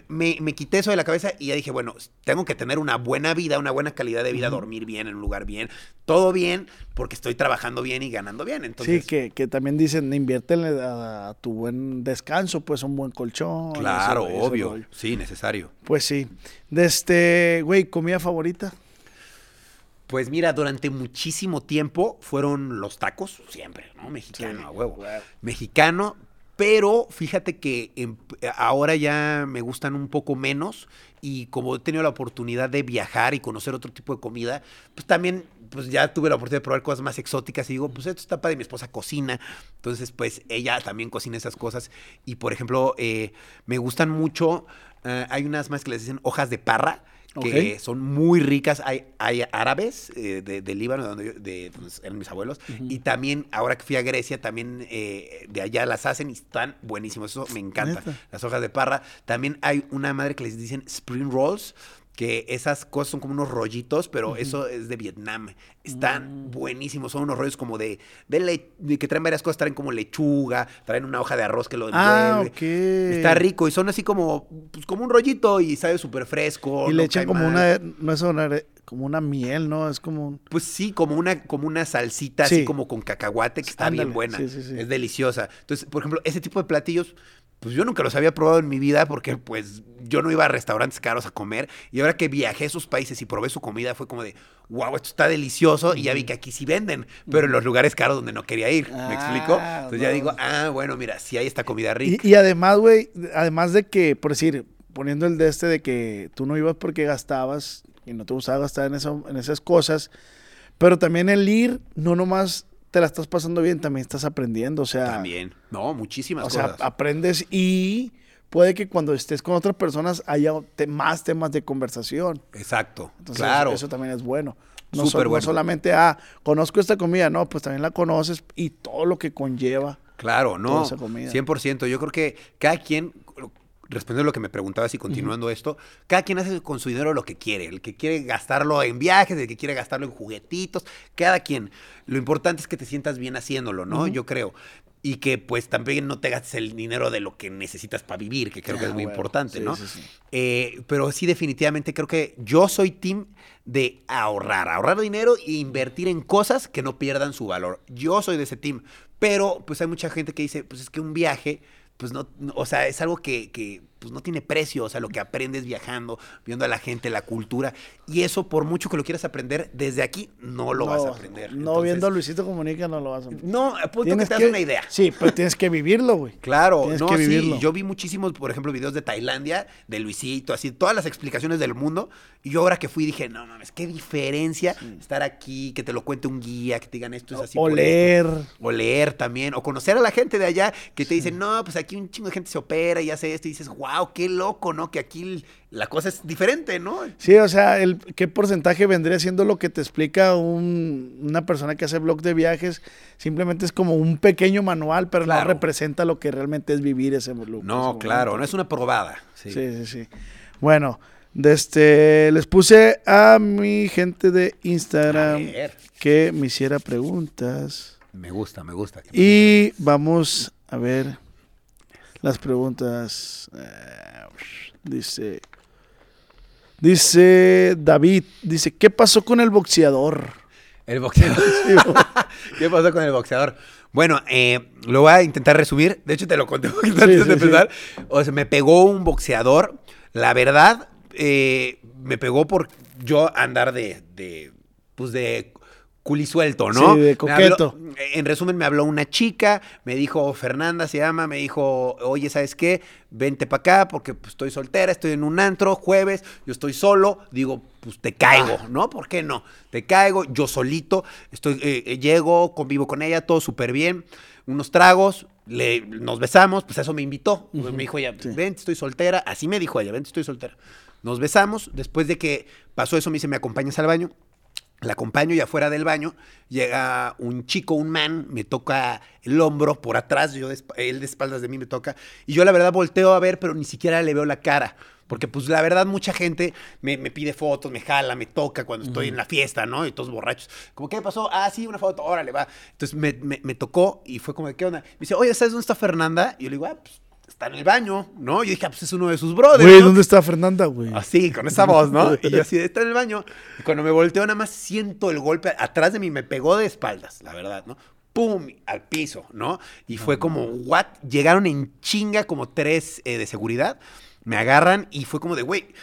me, quité eso de la cabeza y ya dije, bueno, tengo que tener una buena vida, una buena calidad de vida, dormir bien en un lugar bien, todo bien, porque estoy trabajando bien y ganando bien. Entonces, sí, que, que también dicen, inviértele a, a tu buen descanso, pues un buen colchón. claro, obvio, sí, necesario. Pues sí. De este, güey, comida favorita. Pues mira, durante muchísimo tiempo fueron los tacos, siempre, ¿no? Mexicano, Sí, a huevo. huevo. Mexicano, pero fíjate que em- ahora ya me gustan un poco menos y como he tenido la oportunidad de viajar y conocer otro tipo de comida, pues también pues ya tuve la oportunidad de probar cosas más exóticas y digo, pues esto está padre, mi esposa cocina, entonces pues ella también cocina esas cosas y por ejemplo eh, me gustan mucho, eh, hay unas más que les dicen hojas de parra, que son muy ricas. Hay, hay árabes eh, de, de Líbano, de donde, yo- de donde eran mis abuelos. Y también, ahora que fui a Grecia, también eh, de allá las hacen y están buenísimos. Eso me encanta. ¿Neta? Las hojas de parra. También hay una madre que les dicen spring rolls, que esas cosas son como unos rollitos, pero eso es de Vietnam. Están Mm. buenísimos, son unos rollos como de, de, le- de que traen varias cosas, traen como lechuga, traen una hoja de arroz que lo Ah, envuelve. ok. Está rico y son así como, pues, como un rollito y sabe súper fresco. Y no le echan como mal. una, no es una, como una miel, ¿no? Es como un... Pues sí, como una, como una salsita Sí. así como con cacahuate que está Ándale, bien buena. sí, sí, sí. Es deliciosa. Entonces, por ejemplo, ese tipo de platillos, pues yo nunca los había probado en mi vida porque pues yo no iba a restaurantes caros a comer. Y ahora que viajé a esos países y probé su comida fue como de, wow, esto está delicioso. Y ya vi que aquí sí venden, pero en los lugares caros donde no quería ir. ¿Me Ah, explico? Entonces ya digo, ah, bueno, mira, sí hay esta comida rica. Y, y además, güey, además de que, por decir, poniendo el de este de que tú no ibas porque gastabas y no te gustaba gastar en, eso, en esas cosas, pero también el ir, no nomás te la estás pasando bien, también estás aprendiendo, o sea, También. No, muchísimas o sea, cosas. aprendes y puede que cuando estés con otras personas haya te- más temas de conversación. Exacto. Entonces, claro. eso también es bueno. No, Súper no solamente, ah, conozco esta comida, no, pues también la conoces y todo lo que conlleva. Claro, no. esa comida. 100%. Yo creo que cada quien, respondiendo a lo que me preguntabas y continuando esto, cada quien hace con su dinero lo que quiere. El que quiere gastarlo en viajes, el que quiere gastarlo en juguetitos, cada quien. Lo importante es que te sientas bien haciéndolo, ¿no? Yo creo. Y que pues también no te gastes el dinero de lo que necesitas para vivir, que creo que Ah, es muy bueno. importante, Sí, ¿no? sí, sí. Eh, pero sí, definitivamente creo que yo soy team de ahorrar, ahorrar dinero e invertir en cosas que no pierdan su valor. Yo soy de ese team. Pero pues hay mucha gente que dice, pues es que un viaje, pues no, o sea, es algo que, que, pues no tiene precio, o sea, lo que aprendes viajando, viendo a la gente, la cultura, y eso por mucho que lo quieras aprender, desde aquí no lo vas a aprender. No Entonces, viendo a Luisito Comunica no lo vas a aprender. No, a punto que te das una idea. Sí, pero tienes que vivirlo, güey. Claro, Tienes no, que sí, vivirlo. yo vi muchísimos, por ejemplo, videos de Tailandia, de Luisito, así, todas las explicaciones del mundo, y yo ahora que fui dije, no mames, qué diferencia estar aquí, que te lo cuente un guía, que te digan esto es así. o leer. O leer también, o conocer a la gente de allá que te dicen, no, pues aquí un chingo de gente se opera y hace esto, y dices, wow, qué loco, ¿no? Que aquí la cosa es diferente, ¿no? Sí, o sea, el, ¿qué porcentaje vendría siendo lo que te explica un- una persona que hace blog de viajes? Simplemente es como un pequeño manual, pero Claro. no representa lo que realmente es vivir ese blog. No, ese claro, no es una probada. Sí. Sí, sí, sí. Bueno, de este, les puse a mi gente de Instagram que me hiciera preguntas. Me gusta, me gusta. Y vamos a ver las preguntas. Eh, Dice. Dice David, dice, ¿qué pasó con el boxeador? El boxeador. ¿Qué pasó con el boxeador? Bueno, eh, lo voy a intentar resumir. De hecho, te lo conté Sí, antes sí, de sí. empezar. O sea, me pegó un boxeador. La verdad, eh, me pegó por yo andar de, de pues de culisuelto, ¿no? Sí, de coqueto. habló- en resumen, me habló una chica, me dijo, Fernanda se llama, me dijo, oye, ¿sabes qué? Vente para acá porque pues, estoy soltera, estoy en un antro, jueves, yo estoy solo, digo, pues te caigo, Ah. ¿no? ¿Por qué no? Te caigo, yo solito, estoy, eh, eh, llego, convivo con ella, todo súper bien, unos tragos, le, nos besamos, pues eso me invitó, me dijo ella, sí. vente, estoy soltera, así me dijo ella, vente, estoy soltera. Nos besamos, después de que pasó eso me dice, ¿me acompañas al baño? La acompaño y afuera del baño llega un chico, un man, me toca el hombro por atrás, yo de él de espaldas de mí me toca, y yo la verdad volteo a ver, pero ni siquiera le veo la cara. Porque pues la verdad mucha gente me, me pide fotos, me jala, me toca cuando estoy en la fiesta, ¿no? Y todos borrachos. Como, ¿qué pasó? Ah, sí, una foto, órale, va. Entonces me, me- me tocó y fue como, ¿qué onda? Me dice, oye, ¿sabes dónde está Fernanda? Y yo le digo, ah, pues está en el baño, ¿no? Yo dije, ah, pues es uno de sus brothers. Güey, ¿no? ¿dónde está Fernanda, güey? Así, con esa voz, ¿no? Y yo así, está en el baño. Y cuando me volteo, nada más siento el golpe atrás de mí, me pegó de espaldas, la verdad, ¿no? ¡Pum! Al piso, ¿no? Y fue como, ¿what? Llegaron en chinga como tres eh, de seguridad, me agarran y fue como de, güey, ¿po-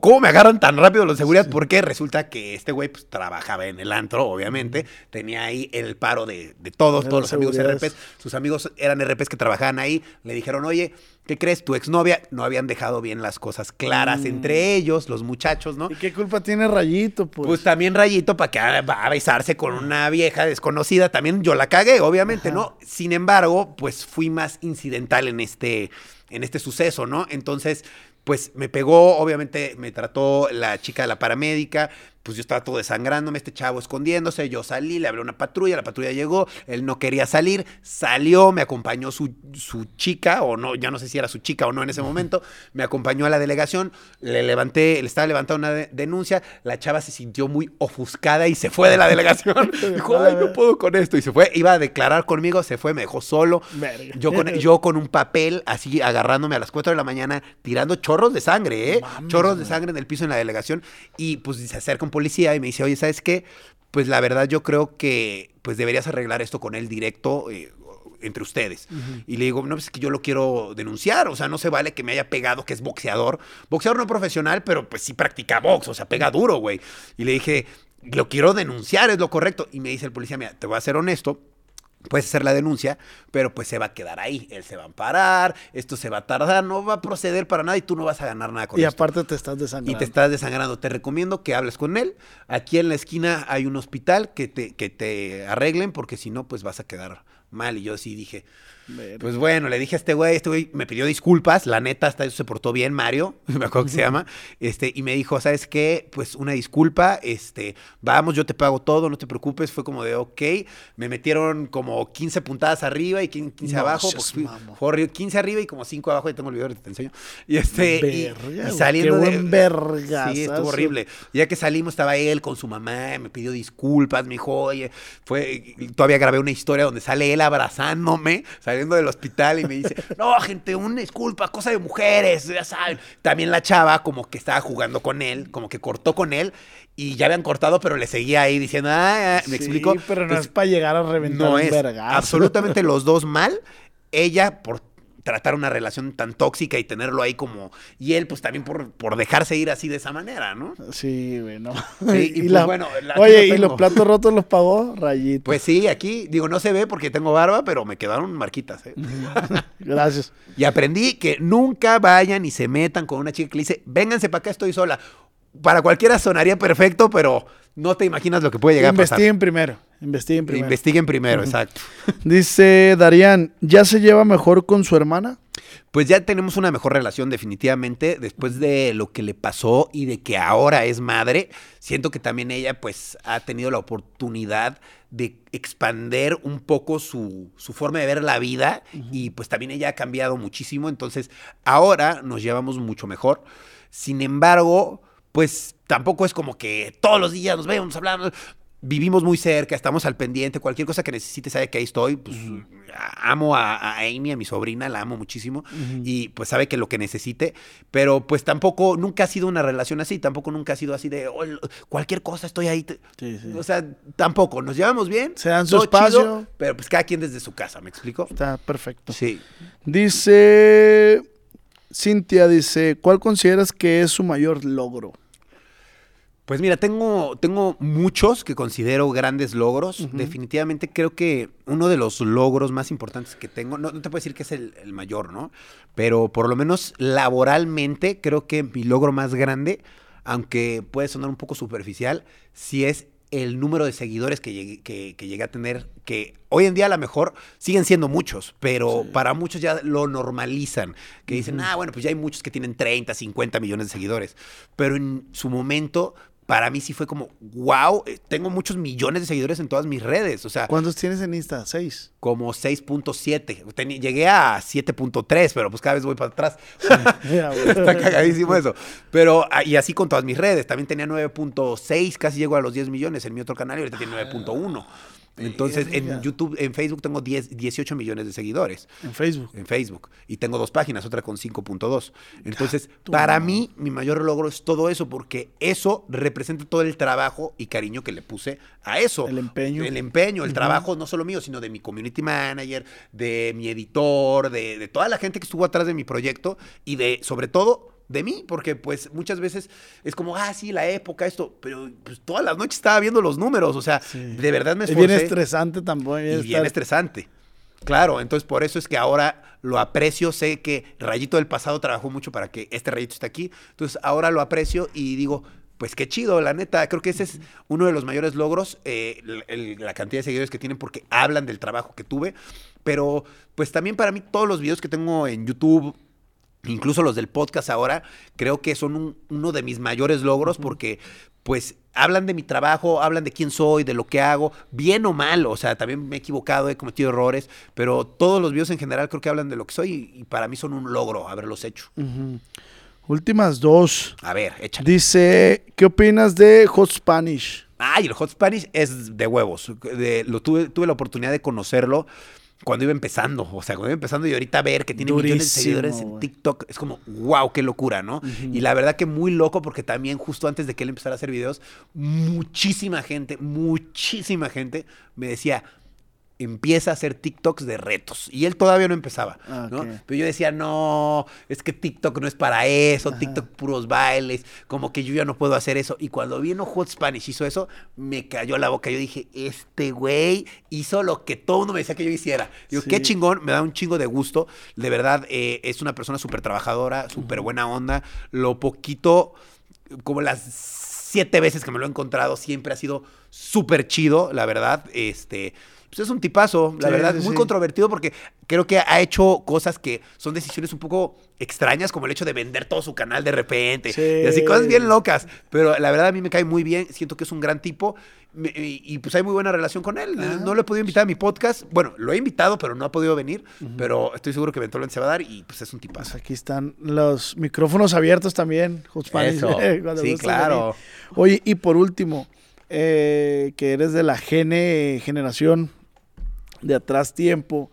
¿cómo me agarran tan rápido los seguridad? Porque resulta que este güey pues, trabajaba en el antro, obviamente, tenía ahí el paro de, de todos, De todos los amigos. RPs, sus amigos eran RPs que trabajaban ahí, le dijeron, oye, ¿qué crees? Tu exnovia no habían dejado bien las cosas claras entre ellos, los muchachos, ¿no? ¿Y qué culpa tiene Rayito, pues? Pues también Rayito para que va a besarse con una vieja desconocida. También yo la cagué, obviamente, ¿no? Sin embargo, pues fui más incidental en este, en este suceso, ¿no? Entonces, pues me pegó, obviamente me trató la chica de la paramédica, pues yo estaba todo desangrándome, este chavo escondiéndose, yo salí, le hablé a una patrulla, la patrulla llegó, él no quería salir, salió, me acompañó su, su chica, o no, ya no sé si era su chica o no en ese momento, me acompañó a la delegación, le levanté, le estaba levantando una de- denuncia, la chava se sintió muy ofuscada y se fue de la delegación, dijo, ay, no puedo con esto, y se fue, iba a declarar conmigo, se fue, me dejó solo, yo con, yo con un papel así agarrándome a las 4 de la mañana, tirando chorros de sangre, ¿eh? Chorros de sangre en el piso en la delegación. Y pues se acerca un policía y me dice, oye, ¿sabes qué? Pues la verdad yo creo que pues deberías arreglar esto con él directo. eh, entre ustedes. Y le digo, no, pues es que yo lo quiero denunciar, o sea, no se vale que me haya pegado, que es boxeador. Boxeador no profesional, pero pues sí practica box, o sea, pega duro, güey. Y le dije, lo quiero denunciar, es lo correcto. Y me dice el policía, mira, te voy a ser honesto, Puedes hacer la denuncia, pero pues se va a quedar ahí. Él se va a amparar, esto se va a tardar, no va a proceder para nada y tú no vas a ganar nada con Y esto. aparte te estás Y desangrando. te estás desangrando. Te recomiendo que hables con él. Aquí en la esquina hay un hospital que te, que te arreglen, porque si no, pues vas a quedar mal. Y yo sí dije. Pues bueno, le dije a este güey, este güey me pidió disculpas, la neta, hasta eso se portó bien, Mario, me acuerdo que se llama, este, y me dijo, ¿sabes qué? Pues una disculpa, este, vamos, yo te pago todo, no te preocupes, fue como de, ok, me metieron como 15 puntadas arriba y 15 No abajo, fui- mamón. fue horrible, 15 arriba y como 5 abajo, y tengo el video, te enseño, y este, Verga, y, saliendo qué de- vergazazo. Sí, estuvo horrible, ya que salimos estaba él con su mamá, me pidió disculpas, me dijo, oye, fue, todavía grabé una historia donde sale él abrazándome, saliendo del hospital y me dice, no, gente, una disculpa, cosa de mujeres, ya saben. También la chava como que estaba jugando con él, como que cortó con él y ya habían cortado, pero le seguía ahí diciendo, ah, ah", me Sí, explico. pero no Entonces, es para llegar a reventar no un es vergazo. absolutamente los dos mal. Ella por tratar una relación tan tóxica y tenerlo ahí como... Y él pues también por, por dejarse ir así de esa manera, ¿no? Sí, güey, no. Sí, y pues, la- bueno, la- Oye, lo ¿y los platos rotos los pagó? Rayito. Pues sí, aquí, digo, no se ve porque tengo barba, pero me quedaron marquitas. ¿eh? Gracias. Y aprendí que nunca vayan y se metan con una chica que le dice, vénganse para acá, estoy sola. Para cualquiera sonaría perfecto, pero no te imaginas lo que puede llegar a pasar. Investiguen primero. Investiguen primero. Investiguen primero, exacto. Dice Darían, ¿ya se lleva mejor con su hermana? Pues ya tenemos una mejor relación definitivamente después de lo que le pasó y de que ahora es madre. Siento que también ella pues ha tenido la oportunidad de expander un poco su, su forma de ver la vida y pues también ella ha cambiado muchísimo. Entonces ahora nos llevamos mucho mejor. Sin embargo, pues tampoco es como que todos los días nos vemos, hablamos. Vivimos muy cerca, estamos al pendiente. Cualquier cosa que necesite, sabe que ahí estoy. Pues amo a, a Amy, a mi sobrina, la amo muchísimo. Y pues sabe que lo que necesite. Pero pues tampoco, nunca ha sido una relación así. Tampoco nunca ha sido así de "Oh, cualquier cosa estoy ahí. te-". Sí, sí. O sea, tampoco. Nos llevamos bien. Se dan su espacio. chido, pero pues cada quien desde su casa, ¿me explico? Está perfecto. Sí. Dice Cintia, dice, ¿cuál consideras que es su mayor logro? Pues mira, tengo, tengo muchos que considero grandes logros. Definitivamente creo que uno de los logros más importantes que tengo, no, no te puedo decir que es el, el mayor, ¿no? Pero por lo menos laboralmente creo que mi logro más grande, aunque puede sonar un poco superficial, sí es el número de seguidores que llegué, que, que llegué a tener, que hoy en día a lo mejor siguen siendo muchos, pero para muchos ya lo normalizan, que dicen, ah, bueno, pues ya hay muchos que tienen 30, 50 millones de seguidores, pero en su momento... Para mí sí fue como, wow, eh, tengo muchos millones de seguidores en todas mis redes. O sea, ¿Cuántos tienes en Insta? ¿Seis? como 6.7. Teni- Llegué a 7.3, pero pues cada vez voy para atrás. Está cagadísimo eso. Pero, ah, y así con todas mis redes. También tenía 9.6, casi llego a los 10 millones en mi otro canal y ahorita tiene 9.1. Entonces, en YouTube, en Facebook tengo 10, 18 millones de seguidores. En Facebook. En Facebook. Y tengo dos páginas, otra con 5.2. Entonces, para mí, mi mayor logro es todo eso, porque eso representa todo el trabajo y cariño que le puse a eso. El empeño. El empeño, el trabajo, no solo mío, sino de mi community manager, de mi editor, de, de toda la gente que estuvo atrás de mi proyecto y de, sobre todo, de mí, porque pues muchas veces es como, ah, sí, la época, esto, pero pues todas las noches estaba viendo los números, o sea, de verdad me Es esforcé. bien estresante también. Y bien estresante. Claro, entonces por eso es que ahora lo aprecio, sé que Rayito del pasado trabajó mucho para que este Rayito esté aquí, entonces ahora lo aprecio y digo, pues qué chido, la neta, creo que ese es uno de los mayores logros, eh, el- el- la cantidad de seguidores que tienen porque hablan del trabajo que tuve, pero pues también para mí todos los videos que tengo en YouTube, Incluso los del podcast ahora, creo que son un- uno de mis mayores logros porque, pues, hablan de mi trabajo, hablan de quién soy, de lo que hago, bien o mal, o sea, también me he equivocado, he cometido errores, pero todos los videos en general creo que hablan de lo que soy y, y para mí son un logro haberlos hecho. Últimas dos. A ver, échale. Dice, ¿qué opinas de Hot Spanish? Ay, el Hot Spanish es de huevos. De- lo tuve, tuve la oportunidad de conocerlo cuando iba empezando. O sea, cuando iba empezando y ahorita ver que tiene millones de seguidores en. TikTok, es como, wow, qué locura, ¿no? Y la verdad que muy loco porque también justo antes de que él empezara a hacer videos, muchísima gente, muchísima gente me decía, empieza a hacer TikToks de retos. Y él todavía no empezaba, Ah, ¿no? Pero yo decía, no, es que TikTok no es para eso, TikTok puros bailes, como que yo ya no puedo hacer eso. Y cuando vino Hot Spanish hizo eso, me cayó la boca. Yo dije, este güey hizo lo que todo mundo me decía que yo hiciera. Digo, Sí. qué chingón, me da un chingo de gusto. De verdad, eh, es una persona súper trabajadora, súper buena onda. Lo poquito, como las siete veces que me lo he encontrado, siempre ha sido súper chido, la verdad. Este, pues es un tipazo, la Sí, verdad, sí, muy sí. controvertido porque creo que ha hecho cosas que son decisiones un poco extrañas, como el hecho de vender todo su canal de repente. Sí. Y así cosas bien locas. Pero la verdad a mí me cae muy bien, siento que es un gran tipo. me- y, y, pues hay muy buena relación con él. Ah. No lo he podido invitar a mi podcast. Bueno, lo he invitado, pero no ha podido venir. Pero estoy seguro que eventualmente se va a dar y pues es un Pues tipazo. aquí están los micrófonos abiertos también. Eso. Sí, claro. Oye, y por último, eh, que eres de la gene generación de atrás tiempo,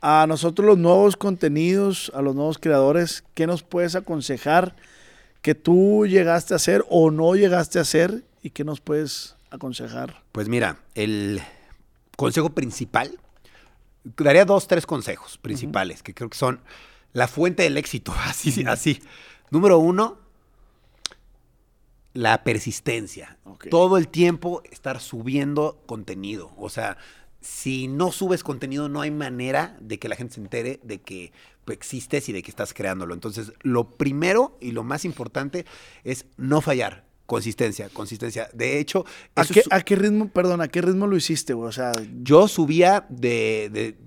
a nosotros los nuevos contenidos, a los nuevos creadores, ¿qué nos puedes aconsejar que tú llegaste a hacer o no llegaste a hacer y qué nos puedes aconsejar? Pues mira, el consejo principal, daría dos, tres consejos principales, que creo que son la fuente del éxito, así, así. Número uno, la persistencia. Todo el tiempo estar subiendo contenido. O sea, si no subes contenido, no hay manera de que la gente se entere de que existes y de que estás creándolo. Entonces, lo primero y lo más importante es no fallar. Consistencia, consistencia. De hecho, ¿A qué, a qué ritmo, perdón, a qué ritmo lo hiciste, güey? O sea, yo subía de, de-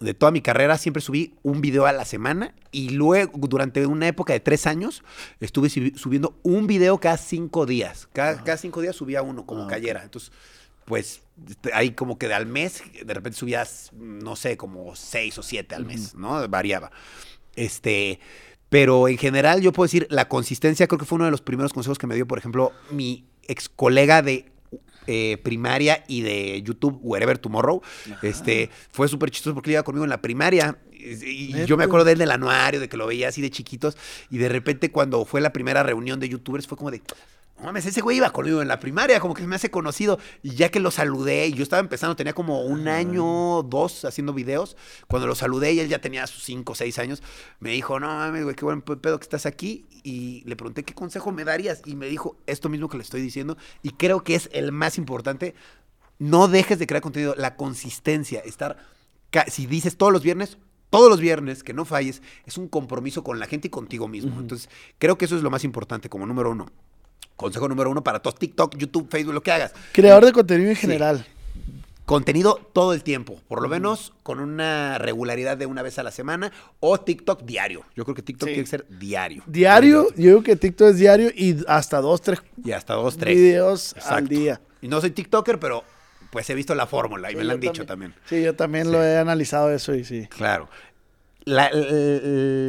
de toda mi carrera, siempre subí un video a la semana y luego, durante una época de tres años, estuve subi- subiendo un video cada cinco días. Cada, cada cinco días subía uno, como Ah, cayera. Entonces, pues, este, ahí como que de al mes, de repente subías, no sé, como seis o siete al mes, ¿no? Variaba. Este, pero en general yo puedo decir, la consistencia creo que fue uno de los primeros consejos que me dio, por ejemplo, mi ex colega de eh, primaria y de YouTube, Wherever Tomorrow. Este, fue súper chistoso porque él iba conmigo en la primaria. Y, y yo me acuerdo de él del anuario, de que lo veía así de chiquitos. Y de repente cuando fue la primera reunión de youtubers fue como de... No mames, ese güey iba conmigo en la primaria, como que se me hace conocido. Y ya que lo saludé, y yo estaba empezando, tenía como un año, dos haciendo videos. Cuando lo saludé y él ya tenía sus cinco o seis años, me dijo, no mames, güey, qué buen pedo que estás aquí. Y le pregunté, ¿qué consejo me darías? Y me dijo esto mismo que le estoy diciendo. Y creo que es el más importante. No dejes de crear contenido, la consistencia, estar... Si dices todos los viernes, todos los viernes, que no falles, es un compromiso con la gente y contigo mismo. Entonces, creo que eso es lo más importante como número uno. Consejo número uno para todos, TikTok, YouTube, Facebook, lo que hagas. creador de contenido en general. Contenido todo el tiempo, por lo menos con una regularidad de una vez a la semana o TikTok diario. Yo creo que TikTok Sí. tiene que ser diario. Diario, yo digo que TikTok es diario y hasta dos, tres Y hasta dos, tres. videos al día. Y no soy TikToker, pero pues he visto la fórmula y Sí, me la han dicho también. Sí, yo también lo he analizado eso y sí. Claro. La- el,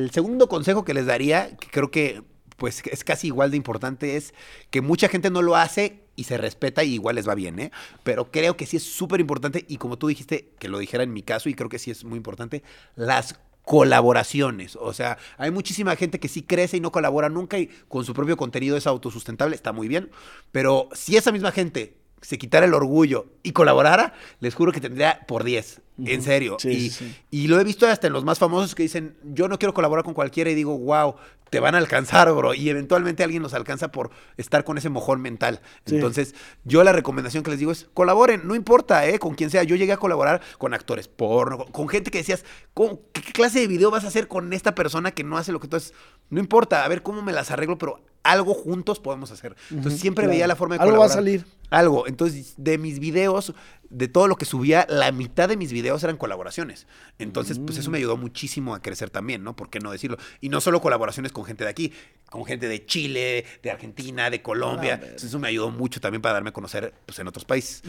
el segundo consejo que les daría, que creo que pues es casi igual de importante, es que mucha gente no lo hace y se respeta y igual les va bien, ¿eh? Pero creo que sí es súper importante y como tú dijiste, que lo dijera en mi caso y creo que sí es muy importante, las colaboraciones. O sea, hay muchísima gente que sí crece y no colabora nunca y con su propio contenido es autosustentable, está muy bien. Pero si esa misma gente se quitara el orgullo y colaborara, les juro que tendría por 10. En serio. Sí, y, sí, y lo he visto hasta en los más famosos que dicen, yo no quiero colaborar con cualquiera y digo, wow, te van a alcanzar, bro. Y eventualmente alguien los alcanza por estar con ese mojón mental. Sí. Entonces, yo la recomendación que les digo es, colaboren, no importa, ¿eh? Con quien sea. Yo llegué a colaborar con actores porno, con, con gente que decías, ¿cómo- qué, clase de video vas a hacer con esta persona que no hace lo que tú haces? No importa, a ver cómo me las arreglo, pero algo juntos podemos hacer. Entonces, siempre claro. veía la forma de Algo va a salir. algo. Entonces, de mis videos, de todo lo que subía, la mitad de mis videos eran colaboraciones. Entonces, pues eso me ayudó muchísimo a crecer también, ¿no? ¿Por qué no decirlo? Y no solo colaboraciones con gente de aquí, con gente de Chile, de Argentina, de Colombia. Entonces, eso me ayudó mucho también para darme a conocer pues, en otros países.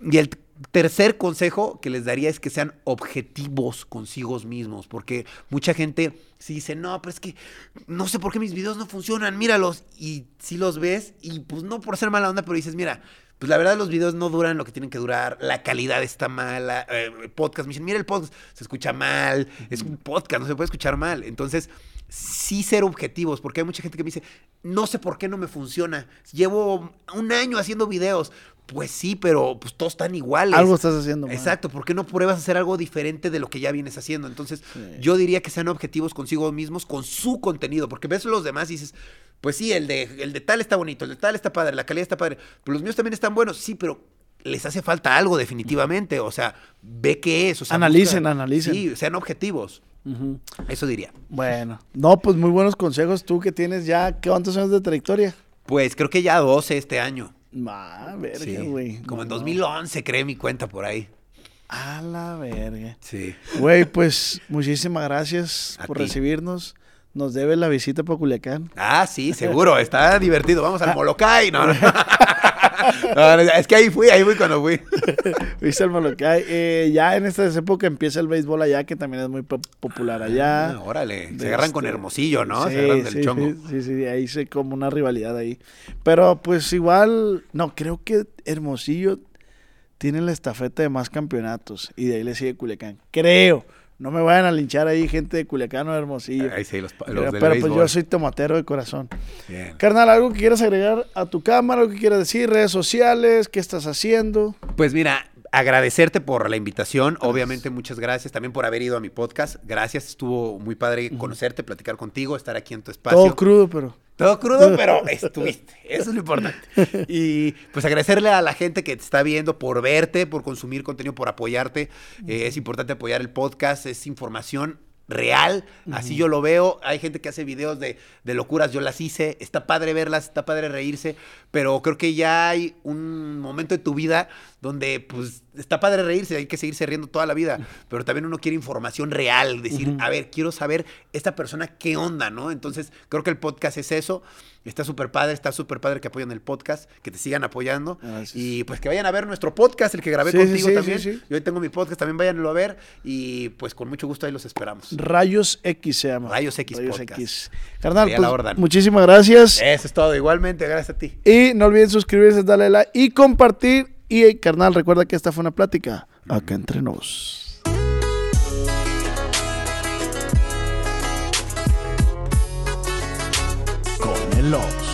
Y el tercer consejo que les daría es que sean objetivos consigo mismos, porque mucha gente sí dice, no, pero es que no sé por qué mis videos no funcionan, míralos. Y si los ves, y pues no por ser mala onda, pero dices, mira, pues la verdad los videos no duran lo que tienen que durar, la calidad está mala, eh, el podcast, me dicen, mira el podcast, se escucha mal, es un podcast, no se puede escuchar mal. Entonces, sí ser objetivos, porque hay mucha gente que me dice, no sé por qué no me funciona, llevo un año haciendo videos. Pues sí, pero pues todos están iguales. Algo estás haciendo mal. Exacto, ¿por qué no pruebas a hacer algo diferente de lo que ya vienes haciendo? Entonces, yo diría que sean objetivos consigo mismos con su contenido, porque ves los demás y dices, pues sí, el de, el de tal está bonito, el de tal está padre, la calidad está padre, pero los míos también están buenos, sí, pero les hace falta algo definitivamente, o sea, ve qué es. O sea, Analicen, busca- analicen. Sí, sean objetivos. Eso diría. Bueno, no, pues muy buenos consejos tú que tienes ya, ¿qué- ¿cuántos años de trayectoria? Pues creo que ya 12 este año. Ah, verga, Sí, güey. Como en No, 2011 creé mi cuenta por ahí. A la verga. Sí. Güey, pues muchísimas gracias A por ti. recibirnos. Nos debe la visita para Culiacán. Ah, sí, seguro, está divertido. Vamos al Molokai. No, no. No, es que ahí fui, ahí fui cuando fui. Viste el Molokai. Eh, ya en esta época empieza el béisbol allá, que también es muy po- popular allá. Ah, órale, De se agarran con este- Hermosillo, ¿no? Sí, se agarran del sí, chongo. sí, sí, sí, ahí se como una rivalidad ahí. Pero pues igual, no, creo que Hermosillo tiene la estafeta de más campeonatos y de ahí le sigue Culiacán. Creo. No me vayan a linchar ahí gente de Culiacán o Hermosillo. Ahí sí, los, pero los del pero, pues yo soy tomatero de corazón. Bien. Carnal, ¿algo que quieras agregar a tu cámara? ¿Algo que quieras decir? ¿Redes sociales? ¿Qué estás haciendo? Pues mira, agradecerte por la invitación. Obviamente, muchas gracias también por haber ido a mi podcast. Gracias, estuvo muy padre conocerte, platicar contigo, estar aquí en tu espacio. Todo crudo, pero... Todo crudo, pero estuviste. Eso es lo importante. Y pues agradecerle a la gente que te está viendo por verte, por consumir contenido, por apoyarte. Eh, es importante apoyar el podcast, es información real, así yo lo veo. Hay gente que hace videos de, de locuras, yo las hice. Está padre verlas, está padre reírse, pero creo que ya hay un momento de tu vida donde pues está padre reírse, hay que seguirse riendo toda la vida, pero también uno quiere información real, decir, a ver, quiero saber esta persona qué onda, ¿no? Entonces, creo que el podcast es eso. Está súper padre, está súper padre que apoyen el podcast, que te sigan apoyando Gracias. y pues que vayan a ver nuestro podcast, el que grabé Sí, contigo sí, también. sí, sí. Yo hoy tengo mi podcast, también váyanlo a ver y pues con mucho gusto ahí los esperamos. Rayos X se llama. Rayos X Podcast. X. Carnal, la pues, orden. muchísimas gracias. Eso es todo, igualmente, gracias a ti. Y no olviden suscribirse, darle like y compartir. Y carnal, recuerda que esta fue una plática acá entre nos. Con el.